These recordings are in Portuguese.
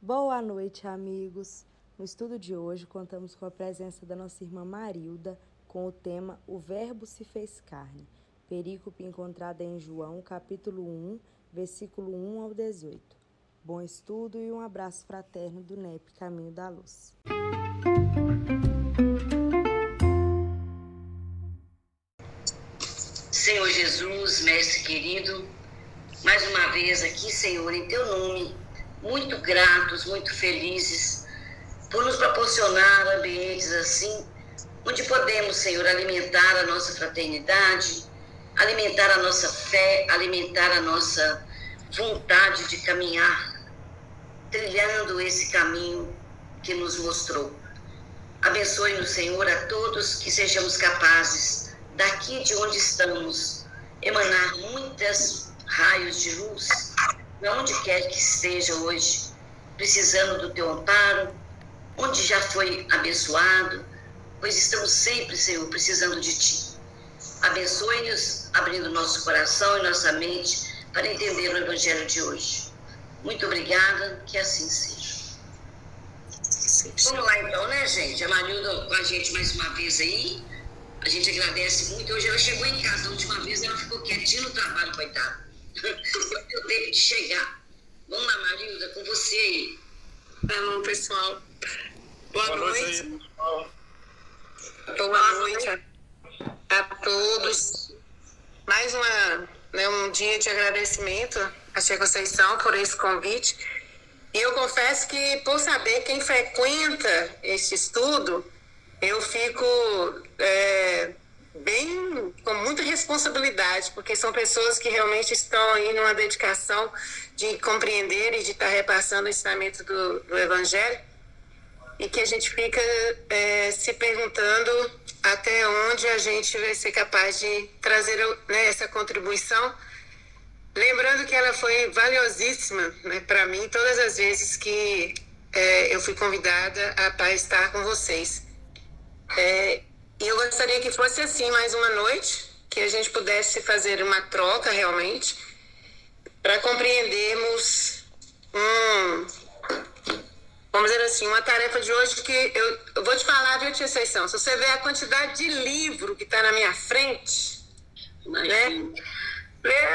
Boa noite, amigos. No estudo de hoje, contamos com a presença da nossa irmã Marilda com o tema O Verbo se fez carne, perícope encontrada em João, capítulo 1, versículo 1 ao 18. Bom estudo e um abraço fraterno do NEP Caminho da Luz. Senhor Jesus, Mestre querido, mais uma vez aqui, Senhor, em Teu nome, muito gratos, muito felizes por nos proporcionar ambientes assim, onde podemos, Senhor, alimentar a nossa fraternidade, alimentar a nossa fé, alimentar a nossa vontade de caminhar, trilhando esse caminho que nos mostrou. Abençoe-nos, Senhor, a todos que sejamos capazes, daqui de onde estamos, emanar muitas raios de luz, onde quer que esteja hoje, precisando do teu amparo, onde já foi abençoado, pois estamos sempre, Senhor, precisando de ti. Abençoe-nos, abrindo nosso coração e nossa mente para entender o Evangelho de hoje. Muito obrigada, que assim seja. Vamos lá então, né, gente? A Marilda com a gente mais uma vez aí. A gente agradece muito. Hoje ela chegou em casa da última vez, ela ficou quietinha no trabalho, coitada. Eu tempo de chegar. Vamos lá, Marilda, com você aí. Tá bom, pessoal. Boa, Boa noite. noite. Boa noite a, a todos. Mais uma, né, um dia de agradecimento à Tia Conceição por esse convite. E eu confesso que, por saber quem frequenta este estudo, eu fico é, bem com muita responsabilidade, porque são pessoas que realmente estão aí numa dedicação de compreender e de estar repassando o ensinamento do, do Evangelho e que a gente fica é, se perguntando até onde a gente vai ser capaz de trazer né, essa contribuição. Lembrando que ela foi valiosíssima né, para mim todas as vezes que é, eu fui convidada a, estar com vocês. É, e eu gostaria que fosse assim mais uma noite, que a gente pudesse fazer uma troca realmente, para compreendermos um, vamos dizer assim, uma tarefa de hoje que eu, eu vou te falar, viu, Tia Seição? Se você ver a quantidade de livro que está na minha frente, né?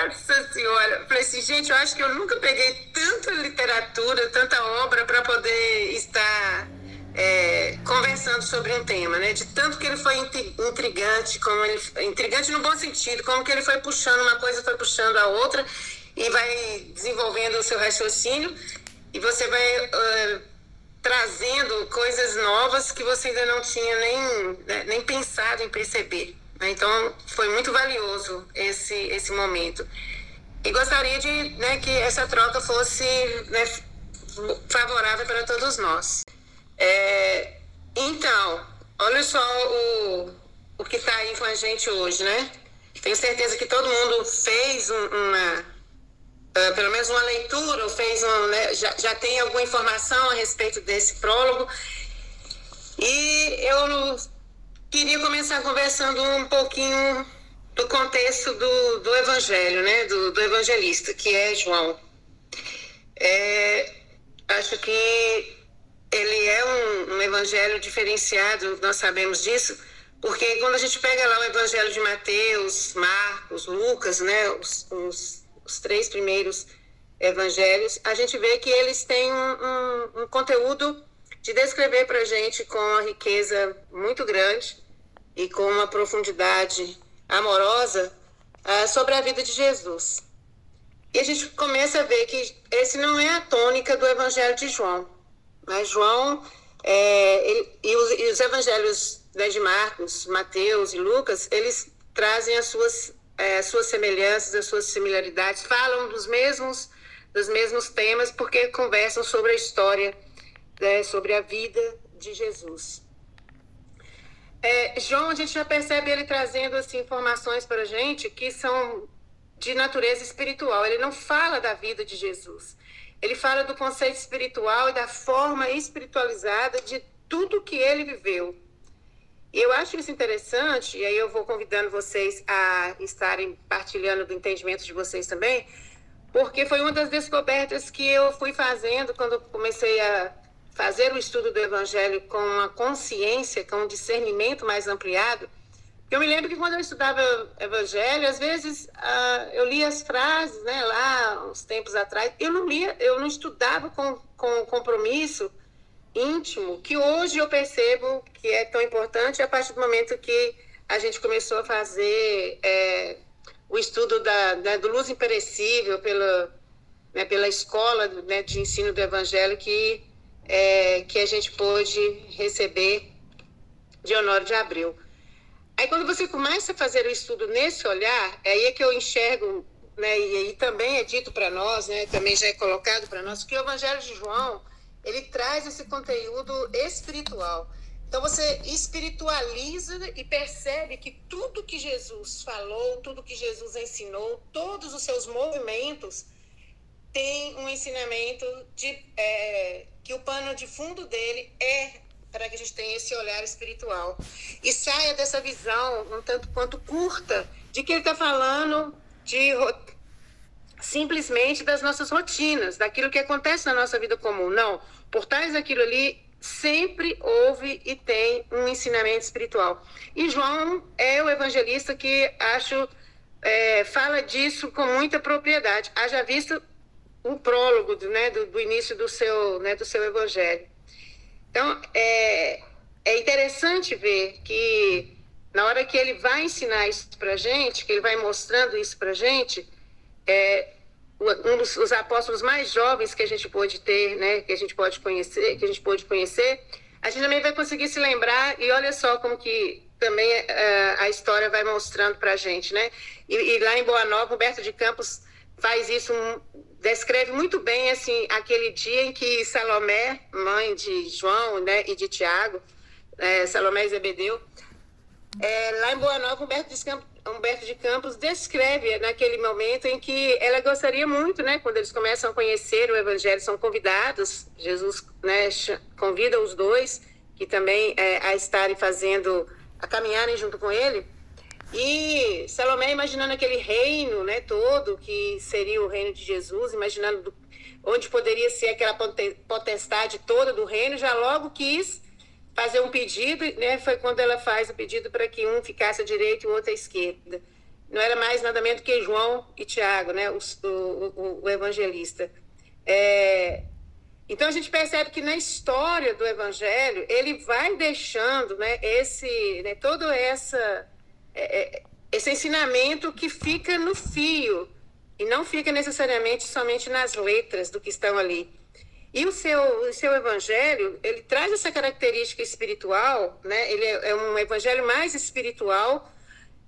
Nossa Senhora, falei assim, gente, eu acho que eu nunca peguei tanta literatura, tanta obra para poder estar é, conversando sobre um tema, né? De tanto que ele foi intrigante, como ele intrigante no bom sentido, como que ele foi puxando uma coisa, foi puxando a outra e vai desenvolvendo o seu raciocínio e você vai uh, trazendo coisas novas que você ainda não tinha nem, né, nem pensado em perceber. Né? Então, foi muito valioso esse, esse momento. E gostaria de né, que essa troca fosse né, favorável para todos nós. É, então, olha só o, o que está aí com a gente hoje, né? Tenho certeza que todo mundo fez um, uma, uh, pelo menos uma leitura, fez um, né, já, já tem alguma informação a respeito desse prólogo. E eu queria começar conversando um pouquinho do contexto do, do evangelho, né? Do, do evangelista, que é João. É, acho que ele é um, um, evangelho diferenciado, nós sabemos disso, porque quando a gente pega lá o evangelho de Mateus, Marcos, Lucas, né, os, os, os três primeiros evangelhos, a gente vê que eles têm um, um, um conteúdo de descrever para a gente com uma riqueza muito grande e com uma profundidade amorosa uh, sobre a vida de Jesus. E a gente começa a ver que esse não é a tônica do evangelho de João. Mas João é, ele, e, os, e, os, evangelhos né, de Marcos, Mateus e Lucas, eles trazem as suas, é, as suas semelhanças, as suas similaridades, falam dos mesmos, dos mesmos temas, porque conversam sobre a história, né, sobre a vida de Jesus. É, João, a gente já percebe ele trazendo assim, informações para a gente que são de natureza espiritual. Ele não fala da vida de Jesus. Ele fala do conceito espiritual e da forma espiritualizada de tudo que ele viveu. E eu acho isso interessante, e aí eu vou convidando vocês a estarem partilhando do entendimento de vocês também, porque foi uma das descobertas que eu fui fazendo quando comecei a fazer o estudo do Evangelho com uma consciência, com um discernimento mais ampliado. Eu me lembro que quando eu estudava Evangelho, às vezes uh, eu lia as frases, né, lá uns tempos atrás, eu não lia, eu não estudava com, com compromisso íntimo, que hoje eu percebo que é tão importante a partir do momento que a gente começou a fazer é, o estudo da, da, do luz imperecível pela, né, pela escola né, de ensino do Evangelho que, é, que a gente pôde receber de Honório de Abreu. Aí quando você começa a fazer o estudo nesse olhar, é aí é que eu enxergo, né, e aí também é dito para nós, né, também já é colocado para nós, que o Evangelho de João, ele traz esse conteúdo espiritual. Então você espiritualiza e percebe que tudo que Jesus falou, tudo que Jesus ensinou, todos os seus movimentos tem um ensinamento de é, que o pano de fundo dele é para que a gente tenha esse olhar espiritual e saia dessa visão um tanto quanto curta de que ele está falando de simplesmente das nossas rotinas, daquilo que acontece na nossa vida comum. Não, por trás daquilo ali sempre houve e tem um ensinamento espiritual. E João é o evangelista que acho é, fala disso com muita propriedade. Haja visto o prólogo né, do, do início do seu, né, do seu evangelho. Então, é, é interessante ver que na hora que ele vai ensinar isso para gente, que ele vai mostrando isso para gente, é, um dos os apóstolos mais jovens que a gente pode ter, né, que a gente pode conhecer, que a gente pode conhecer, a gente também vai conseguir se lembrar e olha só como que também uh, a história vai mostrando para a gente, né? E, e, lá em Boa Nova, Humberto de Campos faz isso descreve muito bem assim aquele dia em que Salomé, mãe de João, né, e de Tiago, é, Salomé e Zebedeu, é, lá em Boa Nova, Humberto de, Campos, Humberto de Campos descreve naquele momento em que ela gostaria muito, né, quando eles começam a conhecer o Evangelho, são convidados, Jesus né, convida os dois, que também é, a estarem fazendo, a caminharem junto com ele, e Salomé imaginando aquele reino, né, todo que seria o reino de Jesus, imaginando do, onde poderia ser aquela potestade toda do reino, já logo quis fazer um pedido, né, foi quando ela faz o pedido para que um ficasse à direita e o outro à esquerda. Não era mais nada menos que João e Tiago, né, o, o, o evangelista. É, então a gente percebe que na história do evangelho ele vai deixando, né, esse, né, toda essa é, é, esse ensinamento que fica no fio e não fica necessariamente somente nas letras do que estão ali. E o seu, o seu evangelho, ele traz essa característica espiritual, né? Ele é, é um evangelho mais espiritual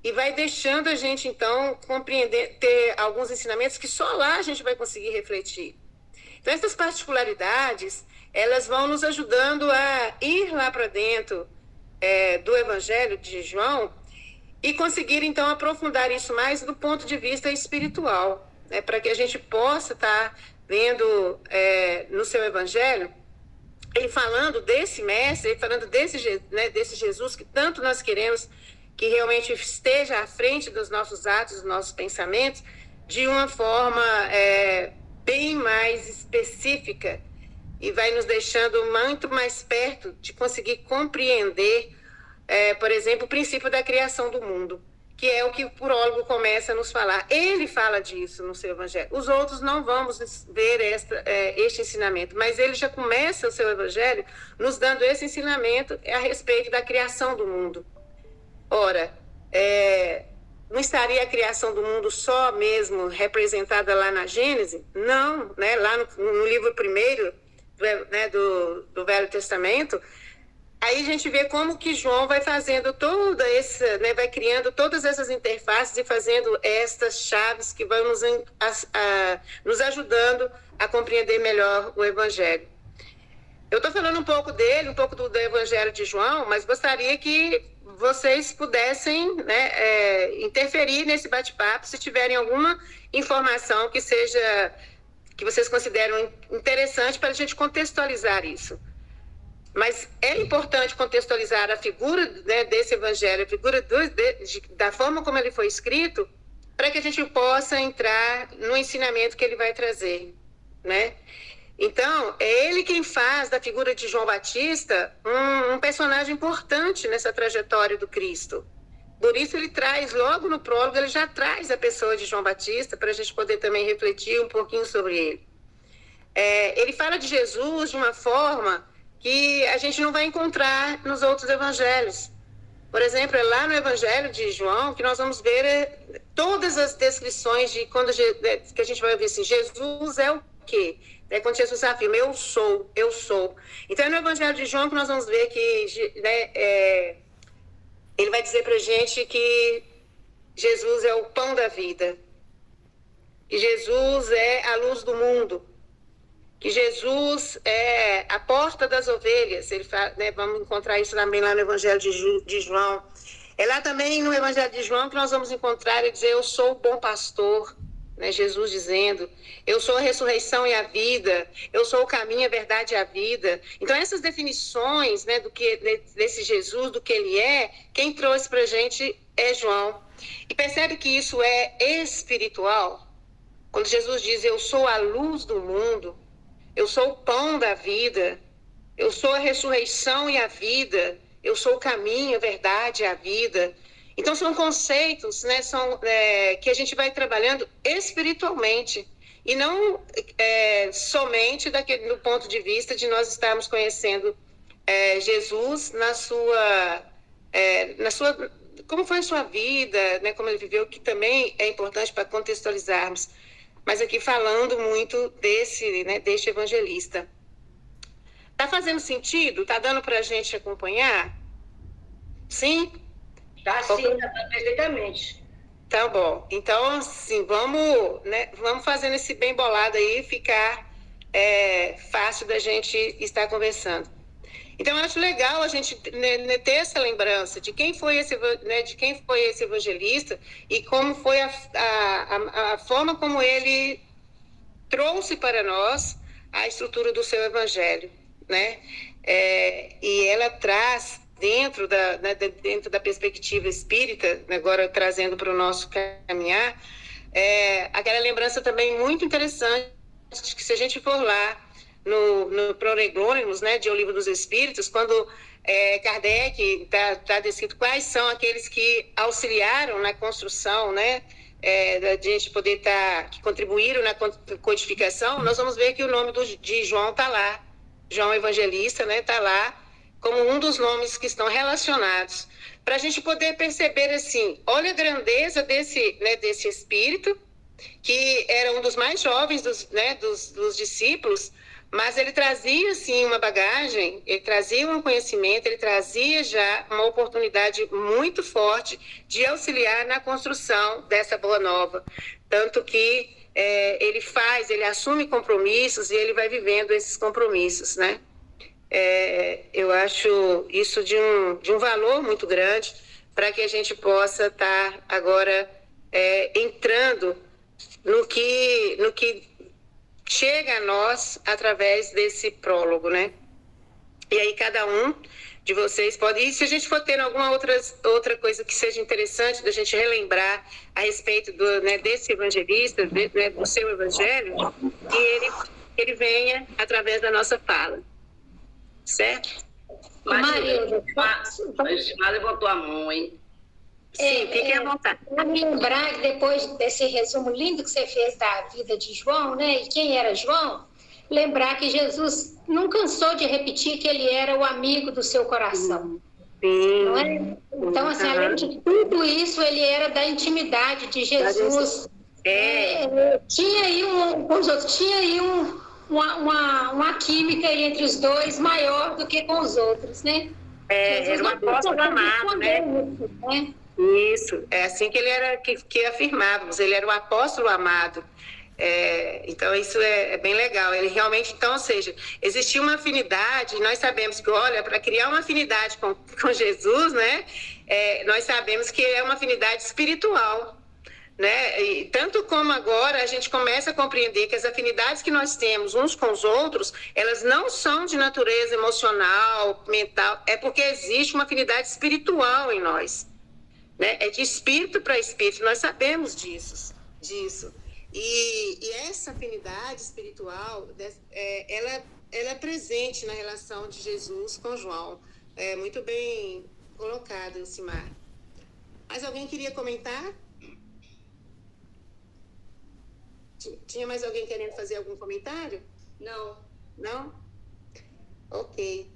e vai deixando a gente então compreender, ter alguns ensinamentos que só lá a gente vai conseguir refletir. Então essas particularidades, elas vão nos ajudando a ir lá para dentro é, do evangelho de João e conseguir então aprofundar isso mais do ponto de vista espiritual, né, para que a gente possa estar tá vendo é, no seu evangelho ele falando desse mestre, falando desse, né, desse Jesus que tanto nós queremos que realmente esteja à frente dos nossos atos, dos nossos pensamentos, de uma forma é, bem mais específica e vai nos deixando muito mais perto de conseguir compreender é, por exemplo, o princípio da criação do mundo, que é o que o prólogo começa a nos falar. Ele fala disso no seu evangelho. Os outros não vamos ver esta, é, este ensinamento, mas ele já começa o seu evangelho nos dando esse ensinamento a respeito da criação do mundo. Ora, é, não estaria a criação do mundo só mesmo representada lá na Gênesis? Não, né? lá no, no livro primeiro do, né, do, do Velho Testamento, Aí a gente vê como que João vai fazendo toda essa, né, vai criando todas essas interfaces e fazendo estas chaves que vão nos, a, a, nos ajudando a compreender melhor o Evangelho. Eu estou falando um pouco dele, um pouco do, do, Evangelho de João, mas gostaria que vocês pudessem né, é, interferir nesse bate-papo se tiverem alguma informação que seja que vocês consideram interessante para a gente contextualizar isso. Mas é importante contextualizar a figura né, desse evangelho, a figura do, de, da forma como ele foi escrito, para que a gente possa entrar no ensinamento que ele vai trazer, né? Então, é ele quem faz da figura de João Batista um, um personagem importante nessa trajetória do Cristo. Por isso ele traz, logo no prólogo, ele já traz a pessoa de João Batista para a gente poder também refletir um pouquinho sobre ele. É, ele fala de Jesus de uma forma que a gente não vai encontrar nos outros evangelhos. Por exemplo, é lá no Evangelho de João que nós vamos ver é, todas as descrições de quando que a gente vai ver assim, Jesus é o quê? É quando Jesus afirma, eu sou, eu sou. Então, é no Evangelho de João que nós vamos ver que né, é, ele vai dizer para gente que Jesus é o pão da vida, que Jesus é a luz do mundo, que Jesus é a porta das ovelhas. Ele fala, né, vamos encontrar isso também lá no Evangelho de, João. É lá também no Evangelho de João que nós vamos encontrar ele dizer: Eu sou o bom pastor né, Jesus dizendo: Eu sou a ressurreição e a vida, eu sou o caminho, a verdade e a vida. Então, essas definições né, do que desse Jesus, do que ele é, quem trouxe para a gente é João. E percebe que isso é espiritual. Quando Jesus diz: Eu sou a luz do mundo, eu sou o pão da vida, eu sou a ressurreição e a vida, eu sou o caminho, a verdade e a vida. Então, são conceitos né, são, é, que a gente vai trabalhando espiritualmente e não é, somente daquele, do ponto de vista de nós estarmos conhecendo é, Jesus na sua, é, na sua. Como foi a sua vida, né, como ele viveu, que também é importante para contextualizarmos. Mas aqui falando muito desse, né, deste evangelista. Está fazendo sentido? Está dando para a gente acompanhar? Sim? Tá sim, tá perfeitamente. Tá bom. Então, assim, vamos, né, vamos fazendo esse bem bolado aí ficar é, fácil da gente estar conversando. Então, eu acho legal a gente né, ter essa lembrança de quem foi esse, né, de quem foi esse evangelista e como foi a, a, a forma como ele trouxe para nós a estrutura do seu evangelho, né? É, e ela traz dentro da, né, dentro da perspectiva espírita, agora trazendo para o nosso caminhar, é, aquela lembrança também muito interessante, que se a gente for lá no, no né, de O Livro dos Espíritos, quando é, Kardec está tá descrito quais são aqueles que auxiliaram na construção, né, é, da gente poder estar, tá, que contribuíram na codificação, nós vamos ver que o nome do, de João está lá, João Evangelista, né, está lá, como um dos nomes que estão relacionados, para a gente poder perceber assim, olha a grandeza desse, né, desse espírito, que era um dos mais jovens dos, né, dos, dos discípulos, mas ele trazia assim uma bagagem, ele trazia um conhecimento, ele trazia já uma oportunidade muito forte de auxiliar na construção dessa boa nova, tanto que é, ele faz, ele assume compromissos e ele vai vivendo esses compromissos, né? é, eu acho isso de um, de um valor muito grande para que a gente possa estar tá agora é, entrando no que, no que chega a nós através desse prólogo, né? E aí cada um de vocês pode. E se a gente for tendo alguma outra, outra coisa que seja interessante da gente relembrar a respeito do, né, desse evangelista, de, né, do seu evangelho, que ele, ele venha através da nossa fala. Certo? Maria, já levantou a mão, hein? Sim, é, fique à é, vontade. Lembrar que depois desse resumo lindo que você fez da vida de João, né? E quem era João, lembrar que Jesus não cansou de repetir que ele era o amigo do seu coração. Sim. É? Então, assim, além de tudo isso, ele era da intimidade de Jesus. É. é tinha aí um, com os outros, tinha aí um, uma, uma, uma química entre os dois maior do que com os outros, né? É, era um apóstolo amado, né? Né? Isso, é assim que ele era, que, que afirmávamos, ele era o apóstolo amado. É, então, isso é, é, bem legal. Ele realmente, então, ou seja, existia uma afinidade, nós sabemos que, olha, para criar uma afinidade com, com Jesus, né, é, nós sabemos que é uma afinidade espiritual né? E tanto como agora a gente começa a compreender que as afinidades que nós temos uns com os outros, elas não são de natureza emocional, mental, é porque existe uma afinidade espiritual em nós. Né? É de espírito para espírito, nós sabemos disso, disso. E, e essa afinidade espiritual, é, ela, ela é presente na relação de Jesus com João. É muito bem colocado, Simar. Mas alguém queria comentar? Tinha mais alguém querendo fazer algum comentário? Não. Não? Ok.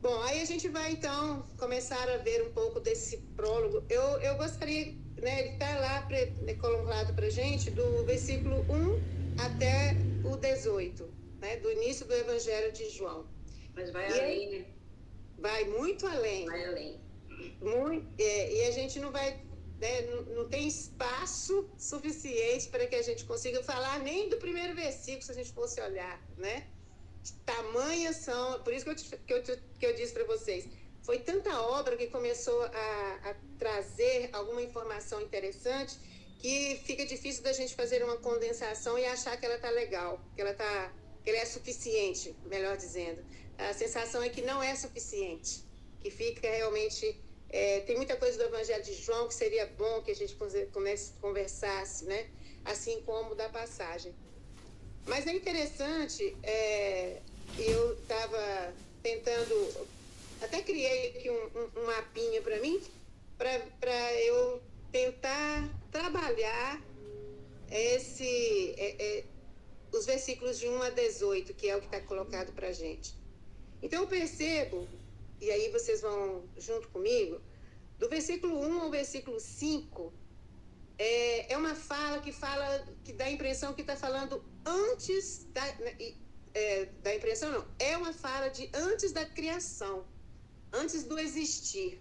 Bom, aí a gente vai então começar a ver um pouco desse prólogo. Eu, eu gostaria, né, ele está lá né, colocado para a gente do versículo 1 até o 18, né, do início do Evangelho de João. Mas vai e além, né? Vai muito além. Vai além. Muito, é, e a gente não vai, né, não, não tem espaço suficiente para que a gente consiga falar nem do primeiro versículo, se a gente fosse olhar, né? Tamanhas são, por isso que eu, que eu, que eu disse para vocês, foi tanta obra que começou a, a, trazer alguma informação interessante que fica difícil da gente fazer uma condensação e achar que ela está legal, que ela tá, que ela é suficiente, melhor dizendo. A sensação é que não é suficiente, que fica realmente é, tem muita coisa do Evangelho de João que seria bom que a gente comece, conversasse, né? Assim como da passagem. Mas é interessante, é, eu estava tentando, até criei aqui um, um, um mapinha para mim, para eu tentar trabalhar esse, é, é, os versículos de 1 a 18, que é o que está colocado para a gente. Então, eu percebo, e aí vocês vão junto comigo, do versículo 1 ao versículo 5, é, é uma fala que fala, que dá a impressão que está falando antes da, né, é, da impressão, não, é uma fala de antes da criação, antes do existir,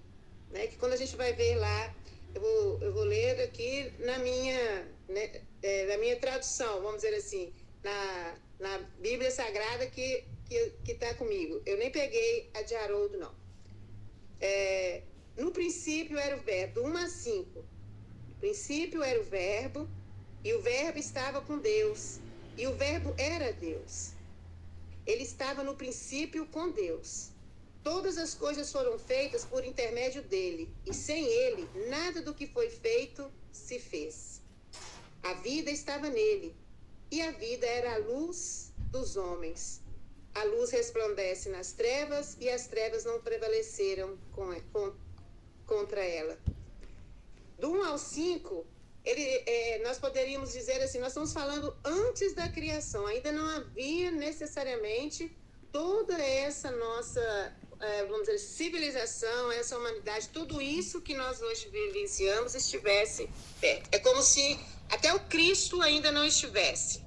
né? Que quando a gente vai ver lá, eu vou, eu vou ler aqui na minha, né, é, na minha tradução, vamos dizer assim, na, na Bíblia Sagrada que que está comigo. Eu nem peguei a de Haroldo, não. É, no princípio era o verbo, do 1 a 5 princípio era o Verbo, e o Verbo estava com Deus, e o Verbo era Deus. Ele estava no princípio com Deus. Todas as coisas foram feitas por intermédio dele, e sem ele, nada do que foi feito se fez. A vida estava nele, e a vida era a luz dos homens. A luz resplandece nas trevas, e as trevas não prevaleceram com, com, contra ela do 1 ao 5, ele, é, nós poderíamos dizer assim, nós estamos falando antes da criação, ainda não havia necessariamente toda essa nossa, é, vamos dizer, civilização, essa humanidade, tudo isso que nós hoje vivenciamos estivesse perto. É como se até o Cristo ainda não estivesse,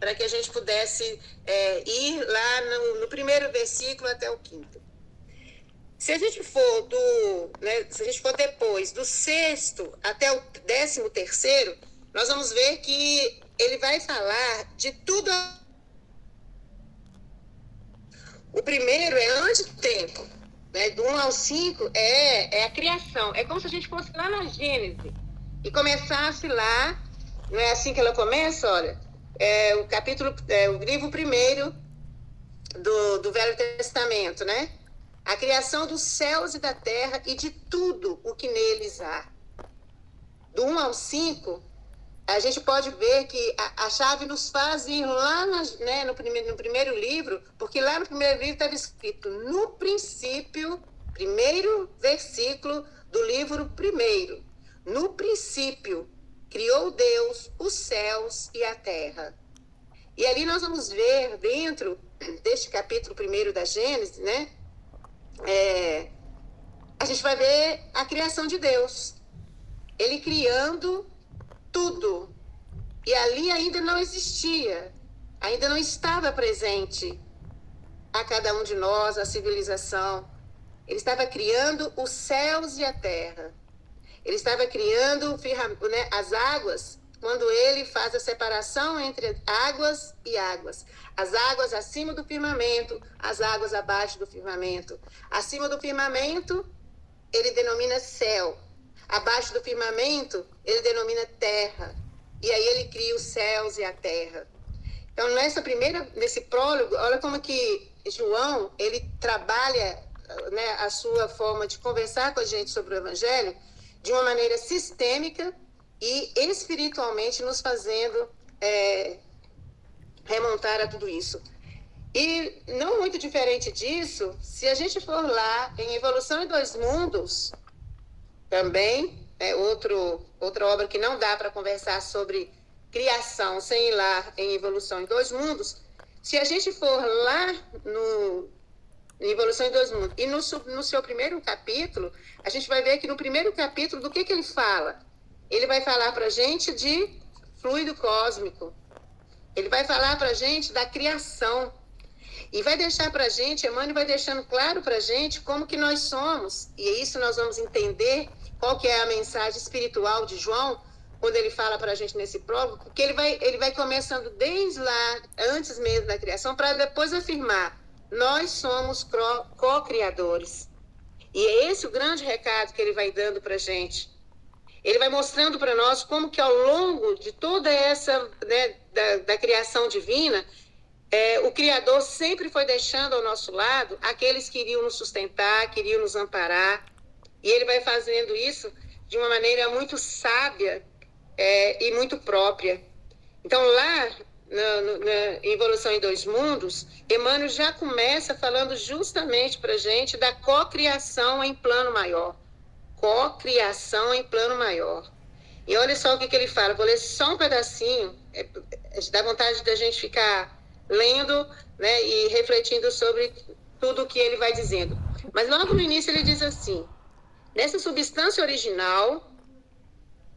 para que a gente pudesse é, ir lá no, no primeiro versículo até o quinto. Se a gente for do, né, se a gente for depois do sexto até o décimo terceiro, nós vamos ver que ele vai falar de tudo. O primeiro é antes do tempo, né? Do 1 ao 5 é, é a criação. É como se a gente fosse lá na Gênesis e começasse lá, não é assim que ela começa, olha, é o capítulo, é o livro primeiro do, do Velho Testamento, né? A criação dos céus e da terra e de tudo o que neles há. Do 1 ao 5, a gente pode ver que a, a chave nos faz ir lá né, no, primeiro, no primeiro livro, porque lá no primeiro livro estava escrito no princípio, primeiro versículo do livro primeiro. No princípio, criou Deus os céus e a terra. E ali nós vamos ver dentro deste capítulo primeiro da Gênesis, né? É, a gente vai ver a criação de Deus. Ele criando tudo. E ali ainda não existia, ainda não estava presente a cada um de nós, a civilização. Ele estava criando os céus e a terra. Ele estava criando né, as águas quando ele faz a separação entre águas e águas. As águas acima do firmamento, as águas abaixo do firmamento. Acima do firmamento, ele denomina céu. Abaixo do firmamento, ele denomina terra. E aí ele cria os céus e a terra. Então, nessa primeira, nesse prólogo, olha como que João, ele trabalha né, a sua forma de conversar com a gente sobre o evangelho de uma maneira sistêmica e espiritualmente nos fazendo é, remontar a tudo isso. E não muito diferente disso, se a gente for lá em Evolução em Dois Mundos, também, é outro, outra obra que não dá para conversar sobre criação sem ir lá em Evolução em Dois Mundos, se a gente for lá no em Evolução em Dois Mundos, e no, no seu primeiro capítulo, a gente vai ver que no primeiro capítulo, do que, que ele fala? Ele vai falar para a gente de fluido cósmico. Ele vai falar para a gente da criação. E vai deixar para a gente, Emmanuel vai deixando claro para a gente como que nós somos. E é isso nós vamos entender qual que é a mensagem espiritual de João, quando ele fala para a gente nesse prólogo, porque ele vai, ele vai começando desde lá, antes mesmo da criação, para depois afirmar, nós somos co-criadores. E é esse o grande recado que ele vai dando para a gente. Ele vai mostrando para nós como que ao longo de toda essa, né, da, da criação divina, é, o Criador sempre foi deixando ao nosso lado aqueles que iriam nos sustentar, queriam nos amparar. E ele vai fazendo isso de uma maneira muito sábia é, e muito própria. Então, lá na, na, Evolução em Dois Mundos, Emmanuel já começa falando justamente para gente da cocriação em plano maior. Cocriação em plano maior. E olha só o que, que ele fala, vou ler só um pedacinho, é, é, dá vontade da gente ficar lendo né, e refletindo sobre tudo o que ele vai dizendo. Mas logo no início ele diz assim: nessa substância original,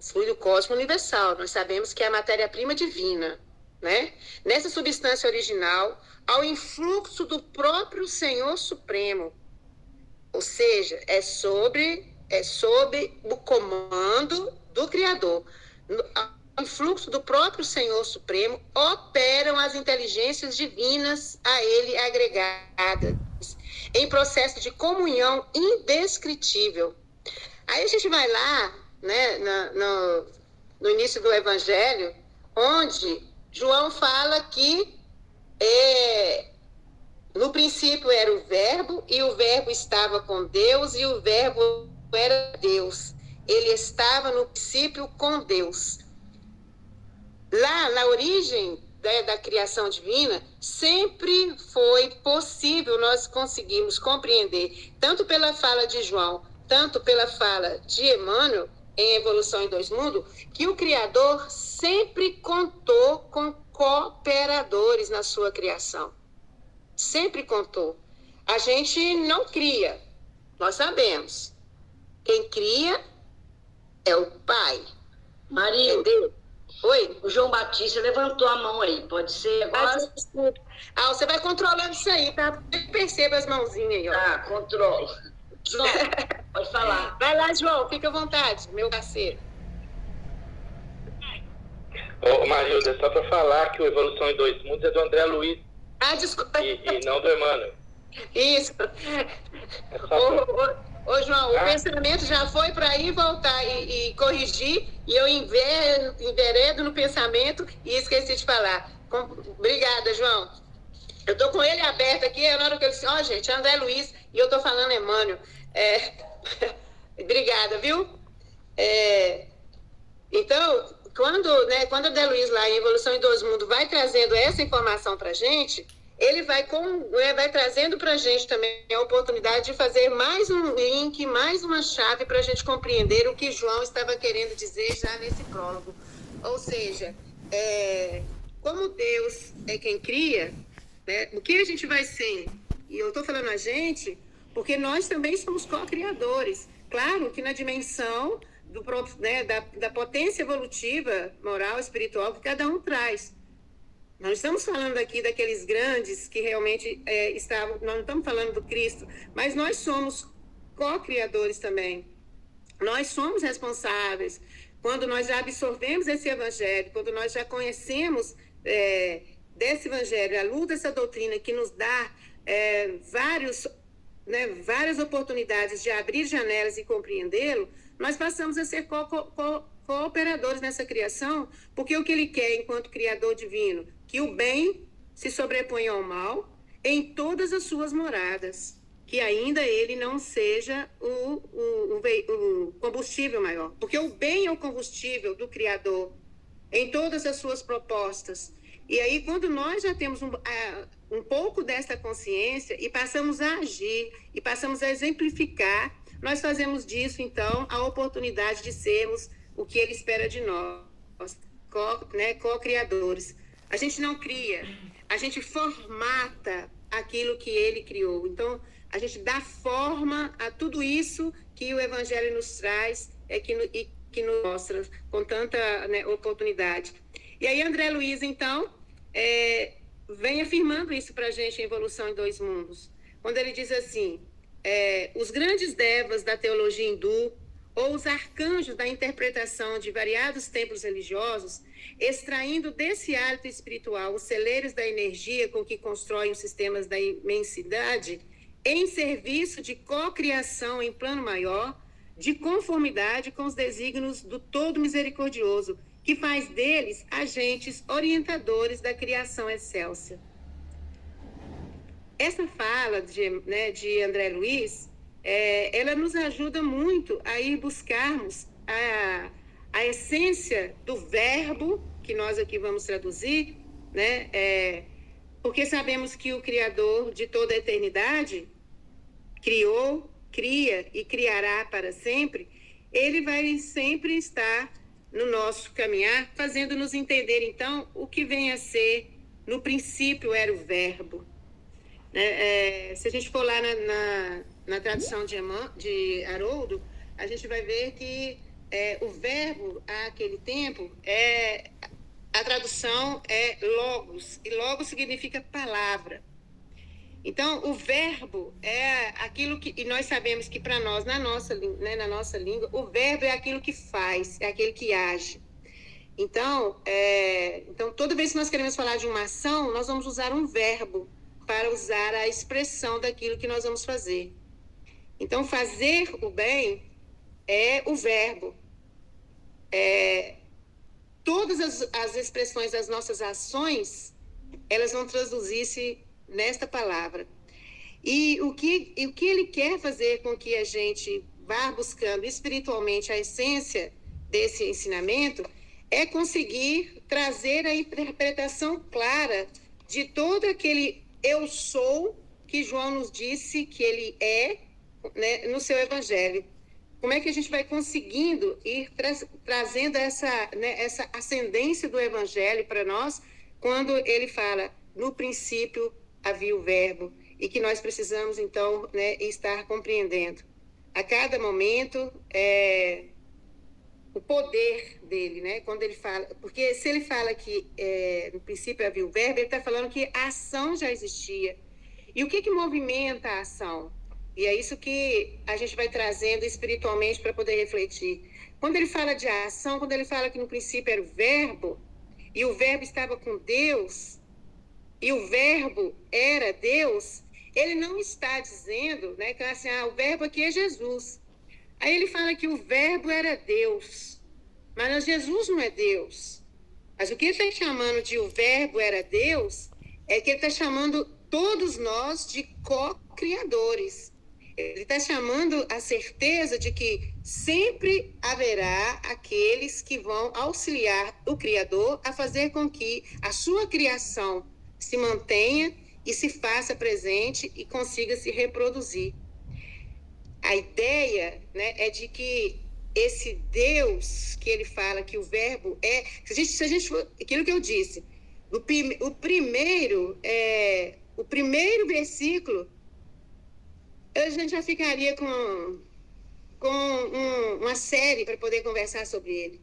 fluido cósmico universal, nós sabemos que é a matéria-prima divina, né? Nessa substância original, ao influxo do próprio Senhor Supremo, ou seja, é sobre é sob o comando do Criador influxo do próprio Senhor Supremo, operam as inteligências divinas a ele agregadas, em processo de comunhão indescritível. Aí a gente vai lá, né, no, no, no início do Evangelho, onde João fala que é, no princípio era o Verbo, e o Verbo estava com Deus, e o Verbo era Deus. Ele estava no princípio com Deus. Lá na origem da, da, criação divina, sempre foi possível nós conseguirmos compreender, tanto pela fala de João, tanto pela fala de Emmanuel, em Evolução em Dois Mundos, que o Criador sempre contou com cooperadores na sua criação. Sempre contou. A gente não cria, nós sabemos. Quem cria é o Pai. Maria, Entendeu? Oi? O João Batista levantou a mão aí, pode ser agora? Ah, você vai controlando isso aí, tá? Perceba as mãozinhas aí, ó. Ah, controlo. João, pode falar. Vai lá, João, fica à vontade, meu parceiro. Ô, Marilda, só para falar que o Evolução em Dois Mundos é do André Luiz. Ah, desculpa. E, e não do Emmanuel. Isso. É só pra... Ô, João, ah. o pensamento já foi para ir voltar e, e, corrigir, e eu enver, enveredo no pensamento e esqueci de falar. Com... Obrigada, João. Eu tô com ele aberto aqui, é na hora que ele disse, ó, oh, gente, André Luiz, e eu tô falando Emmanuel. É... Obrigada, viu? É... Então, quando, né, quando André Luiz lá em Evolução em Dois Mundos vai trazendo essa informação para gente, ele vai, com, né, vai trazendo para a gente também a oportunidade de fazer mais um link, mais uma chave para a gente compreender o que João estava querendo dizer já nesse prólogo. Ou seja, é, como Deus é quem cria, né, o que a gente vai ser? E eu estou falando a gente porque nós também somos co-criadores. Claro que na dimensão do, né, da, da potência evolutiva, moral, espiritual que cada um traz. Nós estamos falando aqui daqueles grandes que realmente é, estavam. Nós não estamos falando do Cristo, mas nós somos co-criadores também. Nós somos responsáveis. Quando nós já absorvemos esse evangelho, quando nós já conhecemos é, desse evangelho, a luz dessa doutrina que nos dá é, vários, né, várias oportunidades de abrir janelas e compreendê-lo, nós passamos a ser co, co, cooperadores nessa criação, porque o que ele quer enquanto criador divino? Que o bem se sobreponha ao mal em todas as suas moradas. que ainda ele não seja o, o, o, o combustível maior. Porque o bem é o combustível do Criador em todas as suas propostas. E aí, quando nós já temos um, um pouco dessa consciência e passamos a agir e passamos a exemplificar, nós fazemos disso, então, a oportunidade de sermos o que ele espera de nós, né, co-criadores. A gente não cria, a gente formata aquilo que ele criou. Então, a gente dá forma a tudo isso que o Evangelho nos traz é que, e que nos mostra com tanta né, oportunidade. E aí, André Luiz, então, é, vem afirmando isso para a gente em Evolução em Dois Mundos, quando ele diz assim: é, os grandes devas da teologia hindu ou os arcanjos da interpretação de variados templos religiosos, extraindo desse hálito espiritual os celeiros da energia com que constroem os sistemas da imensidade, em serviço de cocriação em plano maior, de conformidade com os desígnios do Todo Misericordioso, que faz deles agentes orientadores da criação excelsa. Essa fala de, né, de André Luiz, é, ela nos ajuda muito a ir buscarmos a, a essência do verbo, que nós aqui vamos traduzir, né, é, porque sabemos que o Criador de toda a eternidade criou, cria e criará para sempre, ele vai sempre estar no nosso caminhar, fazendo-nos entender, então, o que vem a ser, no princípio era o verbo. É, é, se a gente for lá na, na, na tradução de, de Haroldo, a gente vai ver que é, o verbo, àquele tempo, é a tradução é logos, e logos significa palavra. Então, o verbo é aquilo que, e nós sabemos que para nós, na nossa, né, na nossa língua, o verbo é aquilo que faz, é aquele que age. Então, é, então, toda vez que nós queremos falar de uma ação, nós vamos usar um verbo para usar a expressão daquilo que nós vamos fazer. Então, fazer o bem é o verbo. É, todas as, as expressões das nossas ações, elas vão traduzir-se nesta palavra. E o que, o que ele quer fazer com que a gente vá buscando espiritualmente a essência desse ensinamento é conseguir trazer a interpretação clara de todo aquele eu sou que João nos disse que ele é né, no seu evangelho. Como é que a gente vai conseguindo ir tra trazendo essa, né, essa ascendência do evangelho para nós quando ele fala no princípio havia o verbo e que nós precisamos então né, estar compreendendo a cada momento é, o poder dele, né? Quando ele fala, porque se ele fala que é, no princípio havia o verbo, ele está falando que a ação já existia. E o que que movimenta a ação? E é isso que a gente vai trazendo espiritualmente para poder refletir. Quando ele fala de ação, quando ele fala que no princípio era o verbo e o verbo estava com Deus, e o verbo era Deus, ele não está dizendo, né, que assim, ah, o verbo aqui é Jesus. Aí ele fala que o verbo era Deus, mas Jesus não é Deus. Mas o que ele está chamando de o verbo era Deus é que ele está chamando todos nós de co-criadores. Ele está chamando a certeza de que sempre haverá aqueles que vão auxiliar o Criador a fazer com que a sua criação se mantenha e se faça presente e consiga se reproduzir. A ideia né, é de que esse Deus que ele fala que o verbo é. Se a gente, se a gente aquilo que eu disse, o, o primeiro é, o primeiro versículo, a gente já ficaria com, com um, uma série para poder conversar sobre ele.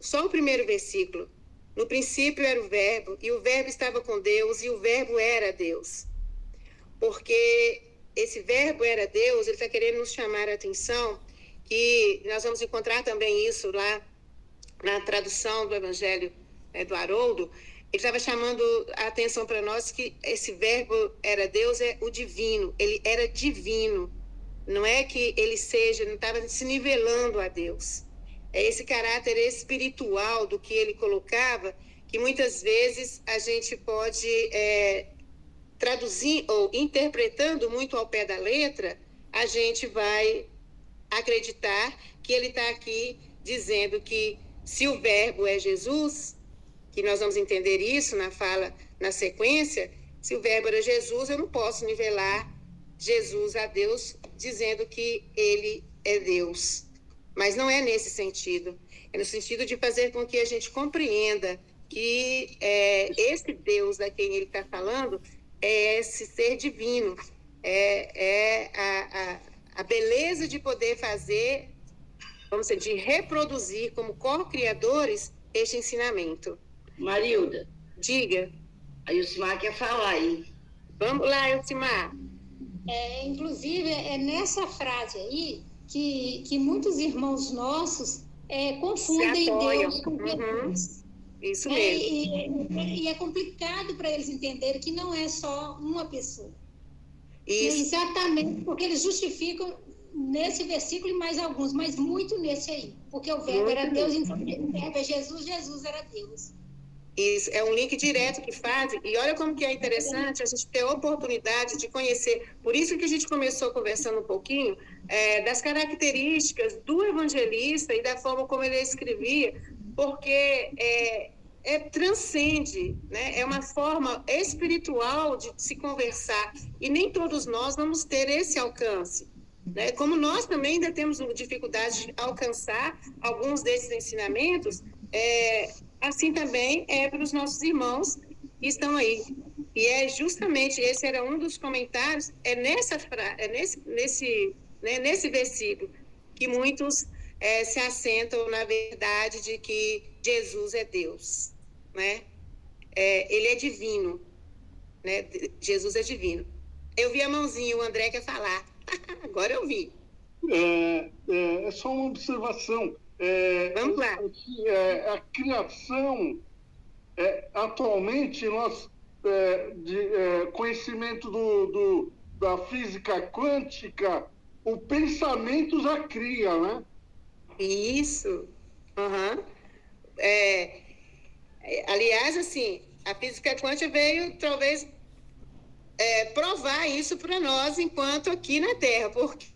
Só o primeiro versículo. No princípio era o Verbo, e o Verbo estava com Deus, e o Verbo era Deus. Porque esse Verbo era Deus, ele está querendo nos chamar a atenção, que nós vamos encontrar também isso lá na tradução do Evangelho né, do Haroldo. Ele estava chamando a atenção para nós que esse Verbo era Deus, é o divino, ele era divino. Não é que ele seja, não estava se nivelando a Deus é esse caráter espiritual do que ele colocava, que muitas vezes a gente pode é, traduzindo ou interpretando muito ao pé da letra, a gente vai acreditar que ele está aqui dizendo que se o verbo é Jesus, que nós vamos entender isso na fala, na sequência, se o verbo era Jesus, eu não posso nivelar Jesus a Deus dizendo que ele é Deus. Mas não é nesse sentido. É no sentido de fazer com que a gente compreenda que é, esse Deus a quem ele está falando é esse ser divino, é, é a, a, a beleza de poder fazer, vamos dizer, de reproduzir como co-criadores este ensinamento. Marilda. Diga. A Ilcimar quer falar aí. Vamos lá, Ilcimar. É, inclusive, é nessa frase aí que, que muitos irmãos nossos é, confundem Deus com uhum. Isso é, mesmo. É, e, e, é complicado para eles entenderem que não é só uma pessoa. Isso. exatamente porque eles justificam nesse versículo e mais alguns, mas muito nesse aí. Porque o verbo muito era Deus, então o verbo é Jesus, Jesus era Deus. Isso, é um link direto que fazem. E olha como que é interessante a gente ter a oportunidade de conhecer. Por isso que a gente começou conversando um pouquinho é, das características do evangelista e da forma como ele escrevia, porque é, é, transcende, né? é uma forma espiritual de se conversar. E nem todos nós vamos ter esse alcance. Né? Como nós também ainda temos dificuldade de alcançar alguns desses ensinamentos, é, assim também é para os nossos irmãos que estão aí. E é justamente, esse era um dos comentários, é nessa é nesse, nesse, né, nesse versículo que muitos é, se assentam na verdade de que Jesus é Deus, né? É, ele é divino, né? Jesus é divino. Eu vi a mãozinha, o André quer falar. Agora eu vi. É, é, é só uma observação. É, Vamos lá. É, a criação, é, atualmente, nós, é, de é, conhecimento do, do, da física quântica, o pensamento já cria, né? Isso. Uhum. É, aliás, assim, a física quântica veio, talvez, é, provar isso para nós enquanto aqui na Terra, porque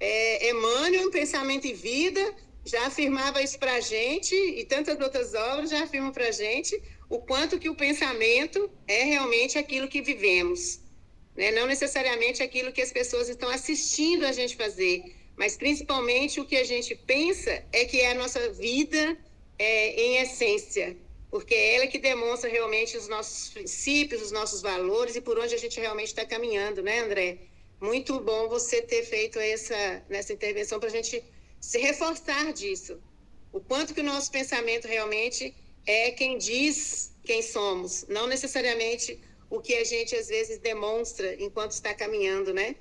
é, Emmanuel, Pensamento e Vida, já afirmava isso para a gente, e tantas outras obras já afirmam para a gente, o quanto que o pensamento é realmente aquilo que vivemos. Né? Não necessariamente aquilo que as pessoas estão assistindo a gente fazer, mas principalmente o que a gente pensa é que é a nossa vida é, em essência, porque é ela que demonstra realmente os nossos princípios, os nossos valores e por onde a gente realmente está caminhando, né, André? Muito bom você ter feito essa nessa intervenção para a gente se reforçar disso. O quanto que o nosso pensamento realmente é quem diz quem somos, não necessariamente o que a gente às vezes demonstra enquanto está caminhando, né?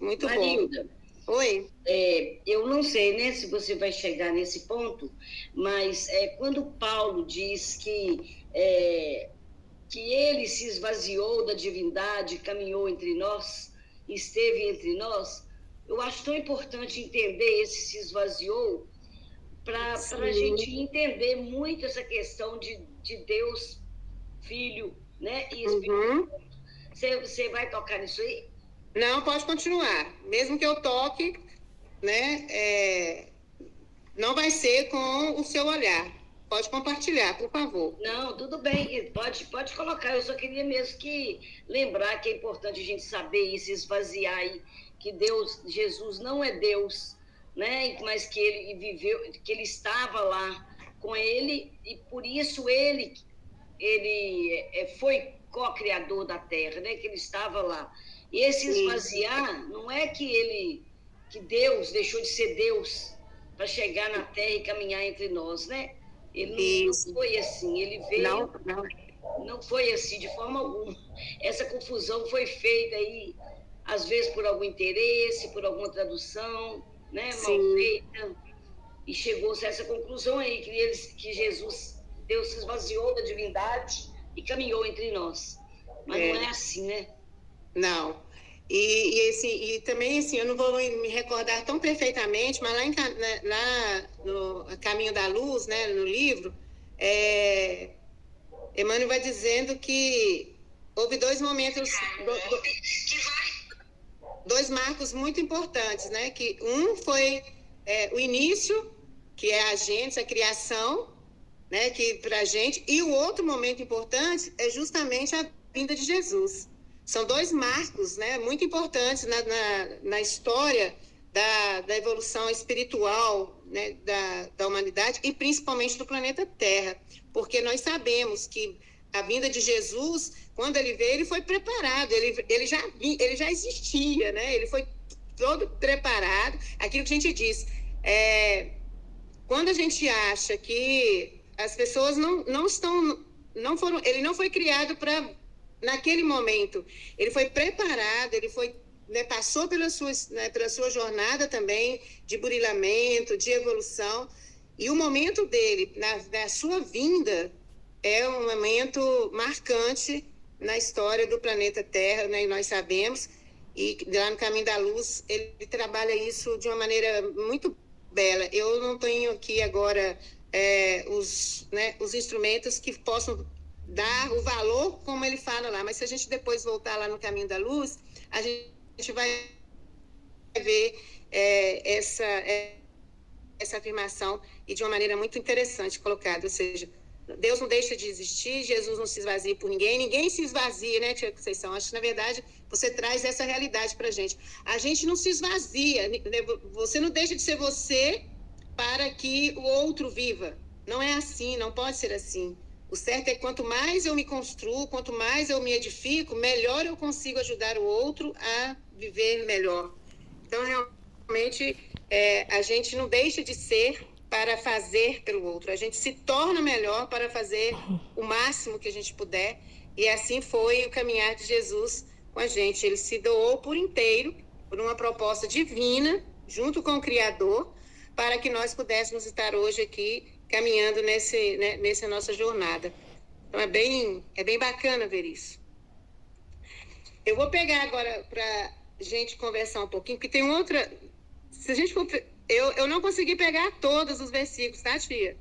Muito Marilda, bom. Oi. É, eu não sei né, se você vai chegar nesse ponto, mas é, quando Paulo diz que, é, que ele se esvaziou da divindade, caminhou entre nós, esteve entre nós, eu acho tão importante entender esse se esvaziou para a gente entender muito essa questão de, de Deus, Filho, né? E Espírito. Uhum. Você, você vai tocar nisso aí? Não, pode continuar. Mesmo que eu toque, né? É, não vai ser com o seu olhar. Pode compartilhar, por favor. Não, tudo bem, pode, pode colocar. Eu só queria mesmo que lembrar que é importante a gente saber isso, esvaziar e que Deus, Jesus não é Deus, né? Mas que ele viveu, que ele estava lá com ele e por isso ele ele é, foi co-criador da terra, né? Que ele estava lá. E esse esvaziar não é que ele que Deus deixou de ser Deus para chegar na terra e caminhar entre nós, né? Ele não, não foi assim, ele veio não, não. não foi assim de forma alguma. Essa confusão foi feita aí às vezes por algum interesse, por alguma tradução, né, mal feita, e chegou-se a essa conclusão aí, que, eles, que Jesus, Deus se esvaziou da divindade e caminhou entre nós. Mas é. não é assim, né? Não. E, e, assim, e também, assim, eu não vou me recordar tão perfeitamente, mas lá, em, né, lá no Caminho da Luz, né, no livro, é, Emmanuel vai dizendo que houve dois momentos, dois marcos muito importantes, né? Que um foi é, o início, que é a gente, a criação, né? Que para gente, e o outro momento importante é justamente a vinda de Jesus. São dois marcos, né? Muito importantes na, na, na história da, da evolução espiritual né, da, da humanidade e principalmente do planeta Terra, porque nós sabemos que a vinda de Jesus, quando ele veio, ele foi preparado, ele, ele, já, ele já existia, né? ele foi todo preparado. Aquilo que a gente diz, é, quando a gente acha que as pessoas não, não estão, não foram, ele não foi criado para naquele momento, ele foi preparado, ele foi né, passou pela sua, né, pela sua jornada também de burilamento, de evolução, e o momento dele, na, na sua vinda, é um momento marcante na história do planeta Terra, né, e nós sabemos, e lá no Caminho da Luz, ele trabalha isso de uma maneira muito bela. Eu não tenho aqui agora é, os, né, os instrumentos que possam dar o valor como ele fala lá, mas se a gente depois voltar lá no Caminho da Luz, a gente vai ver é, essa, é, essa afirmação e de uma maneira muito interessante colocada, ou seja, Deus não deixa de existir, Jesus não se esvazia por ninguém, ninguém se esvazia, né, Tia Conceição? Acho que, na verdade, você traz essa realidade para gente. A gente não se esvazia, né? você não deixa de ser você para que o outro viva. Não é assim, não pode ser assim. O certo é que quanto mais eu me construo, quanto mais eu me edifico, melhor eu consigo ajudar o outro a viver melhor. Então, realmente, é, a gente não deixa de ser para fazer pelo outro, a gente se torna melhor para fazer o máximo que a gente puder. E assim foi o caminhar de Jesus com a gente. Ele se doou por inteiro, por uma proposta divina, junto com o Criador, para que nós pudéssemos estar hoje aqui caminhando nesse, né, nessa nossa jornada. Então é bem, é bem bacana ver isso. Eu vou pegar agora para gente conversar um pouquinho, porque tem outra. Se a gente for. Eu, eu não consegui pegar todos os versículos, tá, tia?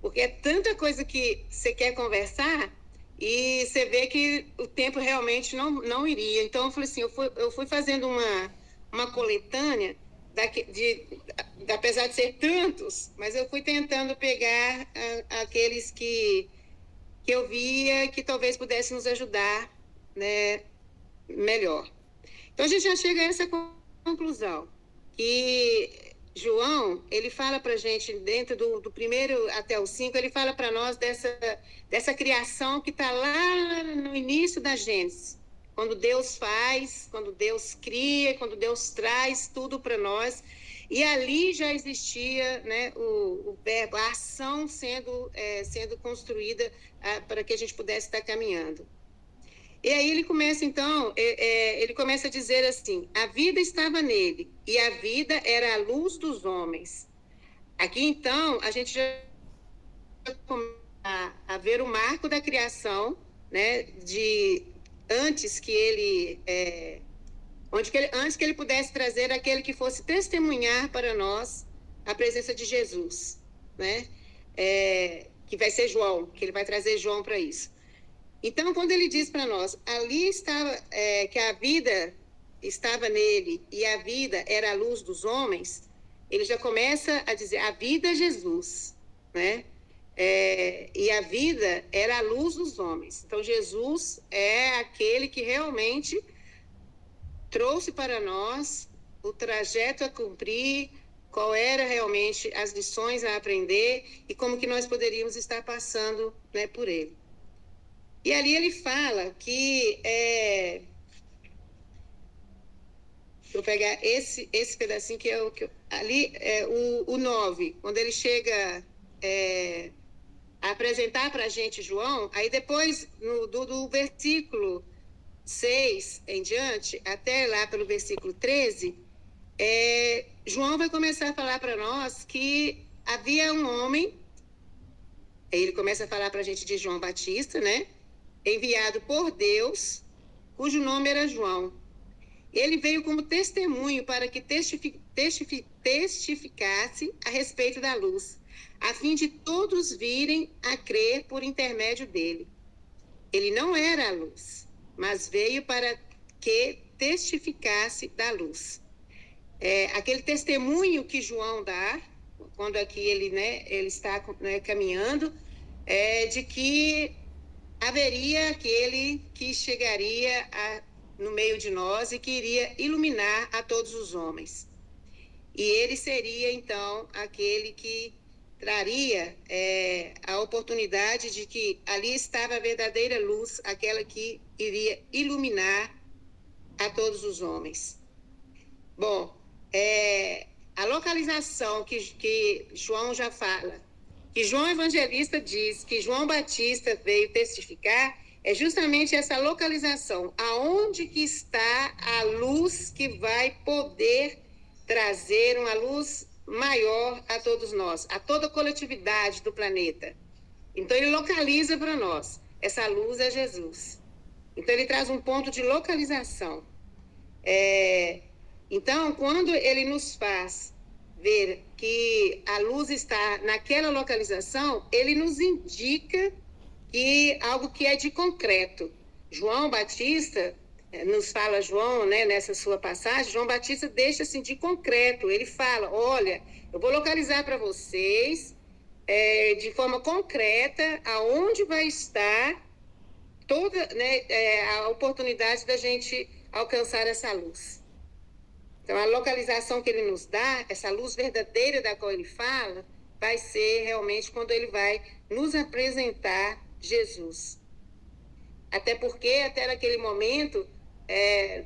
Porque é tanta coisa que você quer conversar e você vê que o tempo realmente não, não iria. Então, eu falei assim: eu fui, eu fui fazendo uma, uma coletânea, da, de, apesar de ser tantos, mas eu fui tentando pegar a, aqueles que, que eu via que talvez pudessem nos ajudar né, melhor. Então a gente já chega a essa conclusão que João ele fala para gente dentro do, do, primeiro até o cinco ele fala para nós dessa dessa criação que está lá no início da Gênesis. Quando Deus faz quando Deus cria quando Deus traz tudo para nós. E ali já existia né, o, o verbo a ação sendo é, sendo construída ah, para que a gente pudesse estar caminhando e aí ele começa, então, é, é, ele começa a dizer assim: a vida estava nele, e a vida era a luz dos homens. Aqui, então, a gente já começa a ver o marco da criação, né, de antes que ele. É, onde que ele, antes que ele pudesse trazer aquele que fosse testemunhar para nós a presença de Jesus, né? É, que vai ser João, que ele vai trazer João para isso. Então, quando ele diz para nós, ali estava é, que a vida estava nele e a vida era a luz dos homens, ele já começa a dizer a vida é Jesus, né? É, e a vida era a luz dos homens. Então, Jesus é aquele que realmente trouxe para nós o trajeto a cumprir, qual era realmente as lições a aprender e como que nós poderíamos estar passando né, por ele. E ali ele fala que é, Vou pegar esse, esse pedacinho que é o que ali é o, o 9, quando ele chega é, a apresentar para a gente João, aí depois no, do, do versículo 6 em diante, até lá pelo versículo 13, é, João vai começar a falar para nós que havia um homem, ele começa a falar para a gente de João Batista, né? Enviado por Deus, cujo nome era João. Ele veio como testemunho para que testific, testific, testificasse a respeito da luz, a fim de todos virem a crer por intermédio dele. Ele não era a luz, mas veio para que testificasse da luz. É, aquele testemunho que João dá, quando aqui ele, né, ele está né, caminhando, é de que haveria aquele que chegaria a, no meio de nós e que iria iluminar a todos os homens. E ele seria, então, aquele que traria é, a oportunidade de que ali estava a verdadeira luz, aquela que iria iluminar a todos os homens. Bom, é, a localização que, que João já fala, que João Evangelista diz que João Batista veio testificar, é justamente essa localização, aonde que está a luz que vai poder trazer uma luz maior a todos nós, a toda a coletividade do planeta. Então ele localiza para nós. Essa luz é Jesus. Então ele traz um ponto de localização. É, então, quando ele nos faz ver que a luz está naquela localização, ele nos indica que algo que é de concreto. João Batista eh, nos fala João, né, nessa sua passagem, João Batista deixa assim de concreto. Ele fala: olha, eu vou localizar para vocês é, de forma concreta aonde vai estar toda né, é, a oportunidade da gente alcançar essa luz. Então, a localização que ele nos dá, essa luz verdadeira da qual ele fala, vai ser realmente quando ele vai nos apresentar Jesus. Até porque, até naquele momento, é,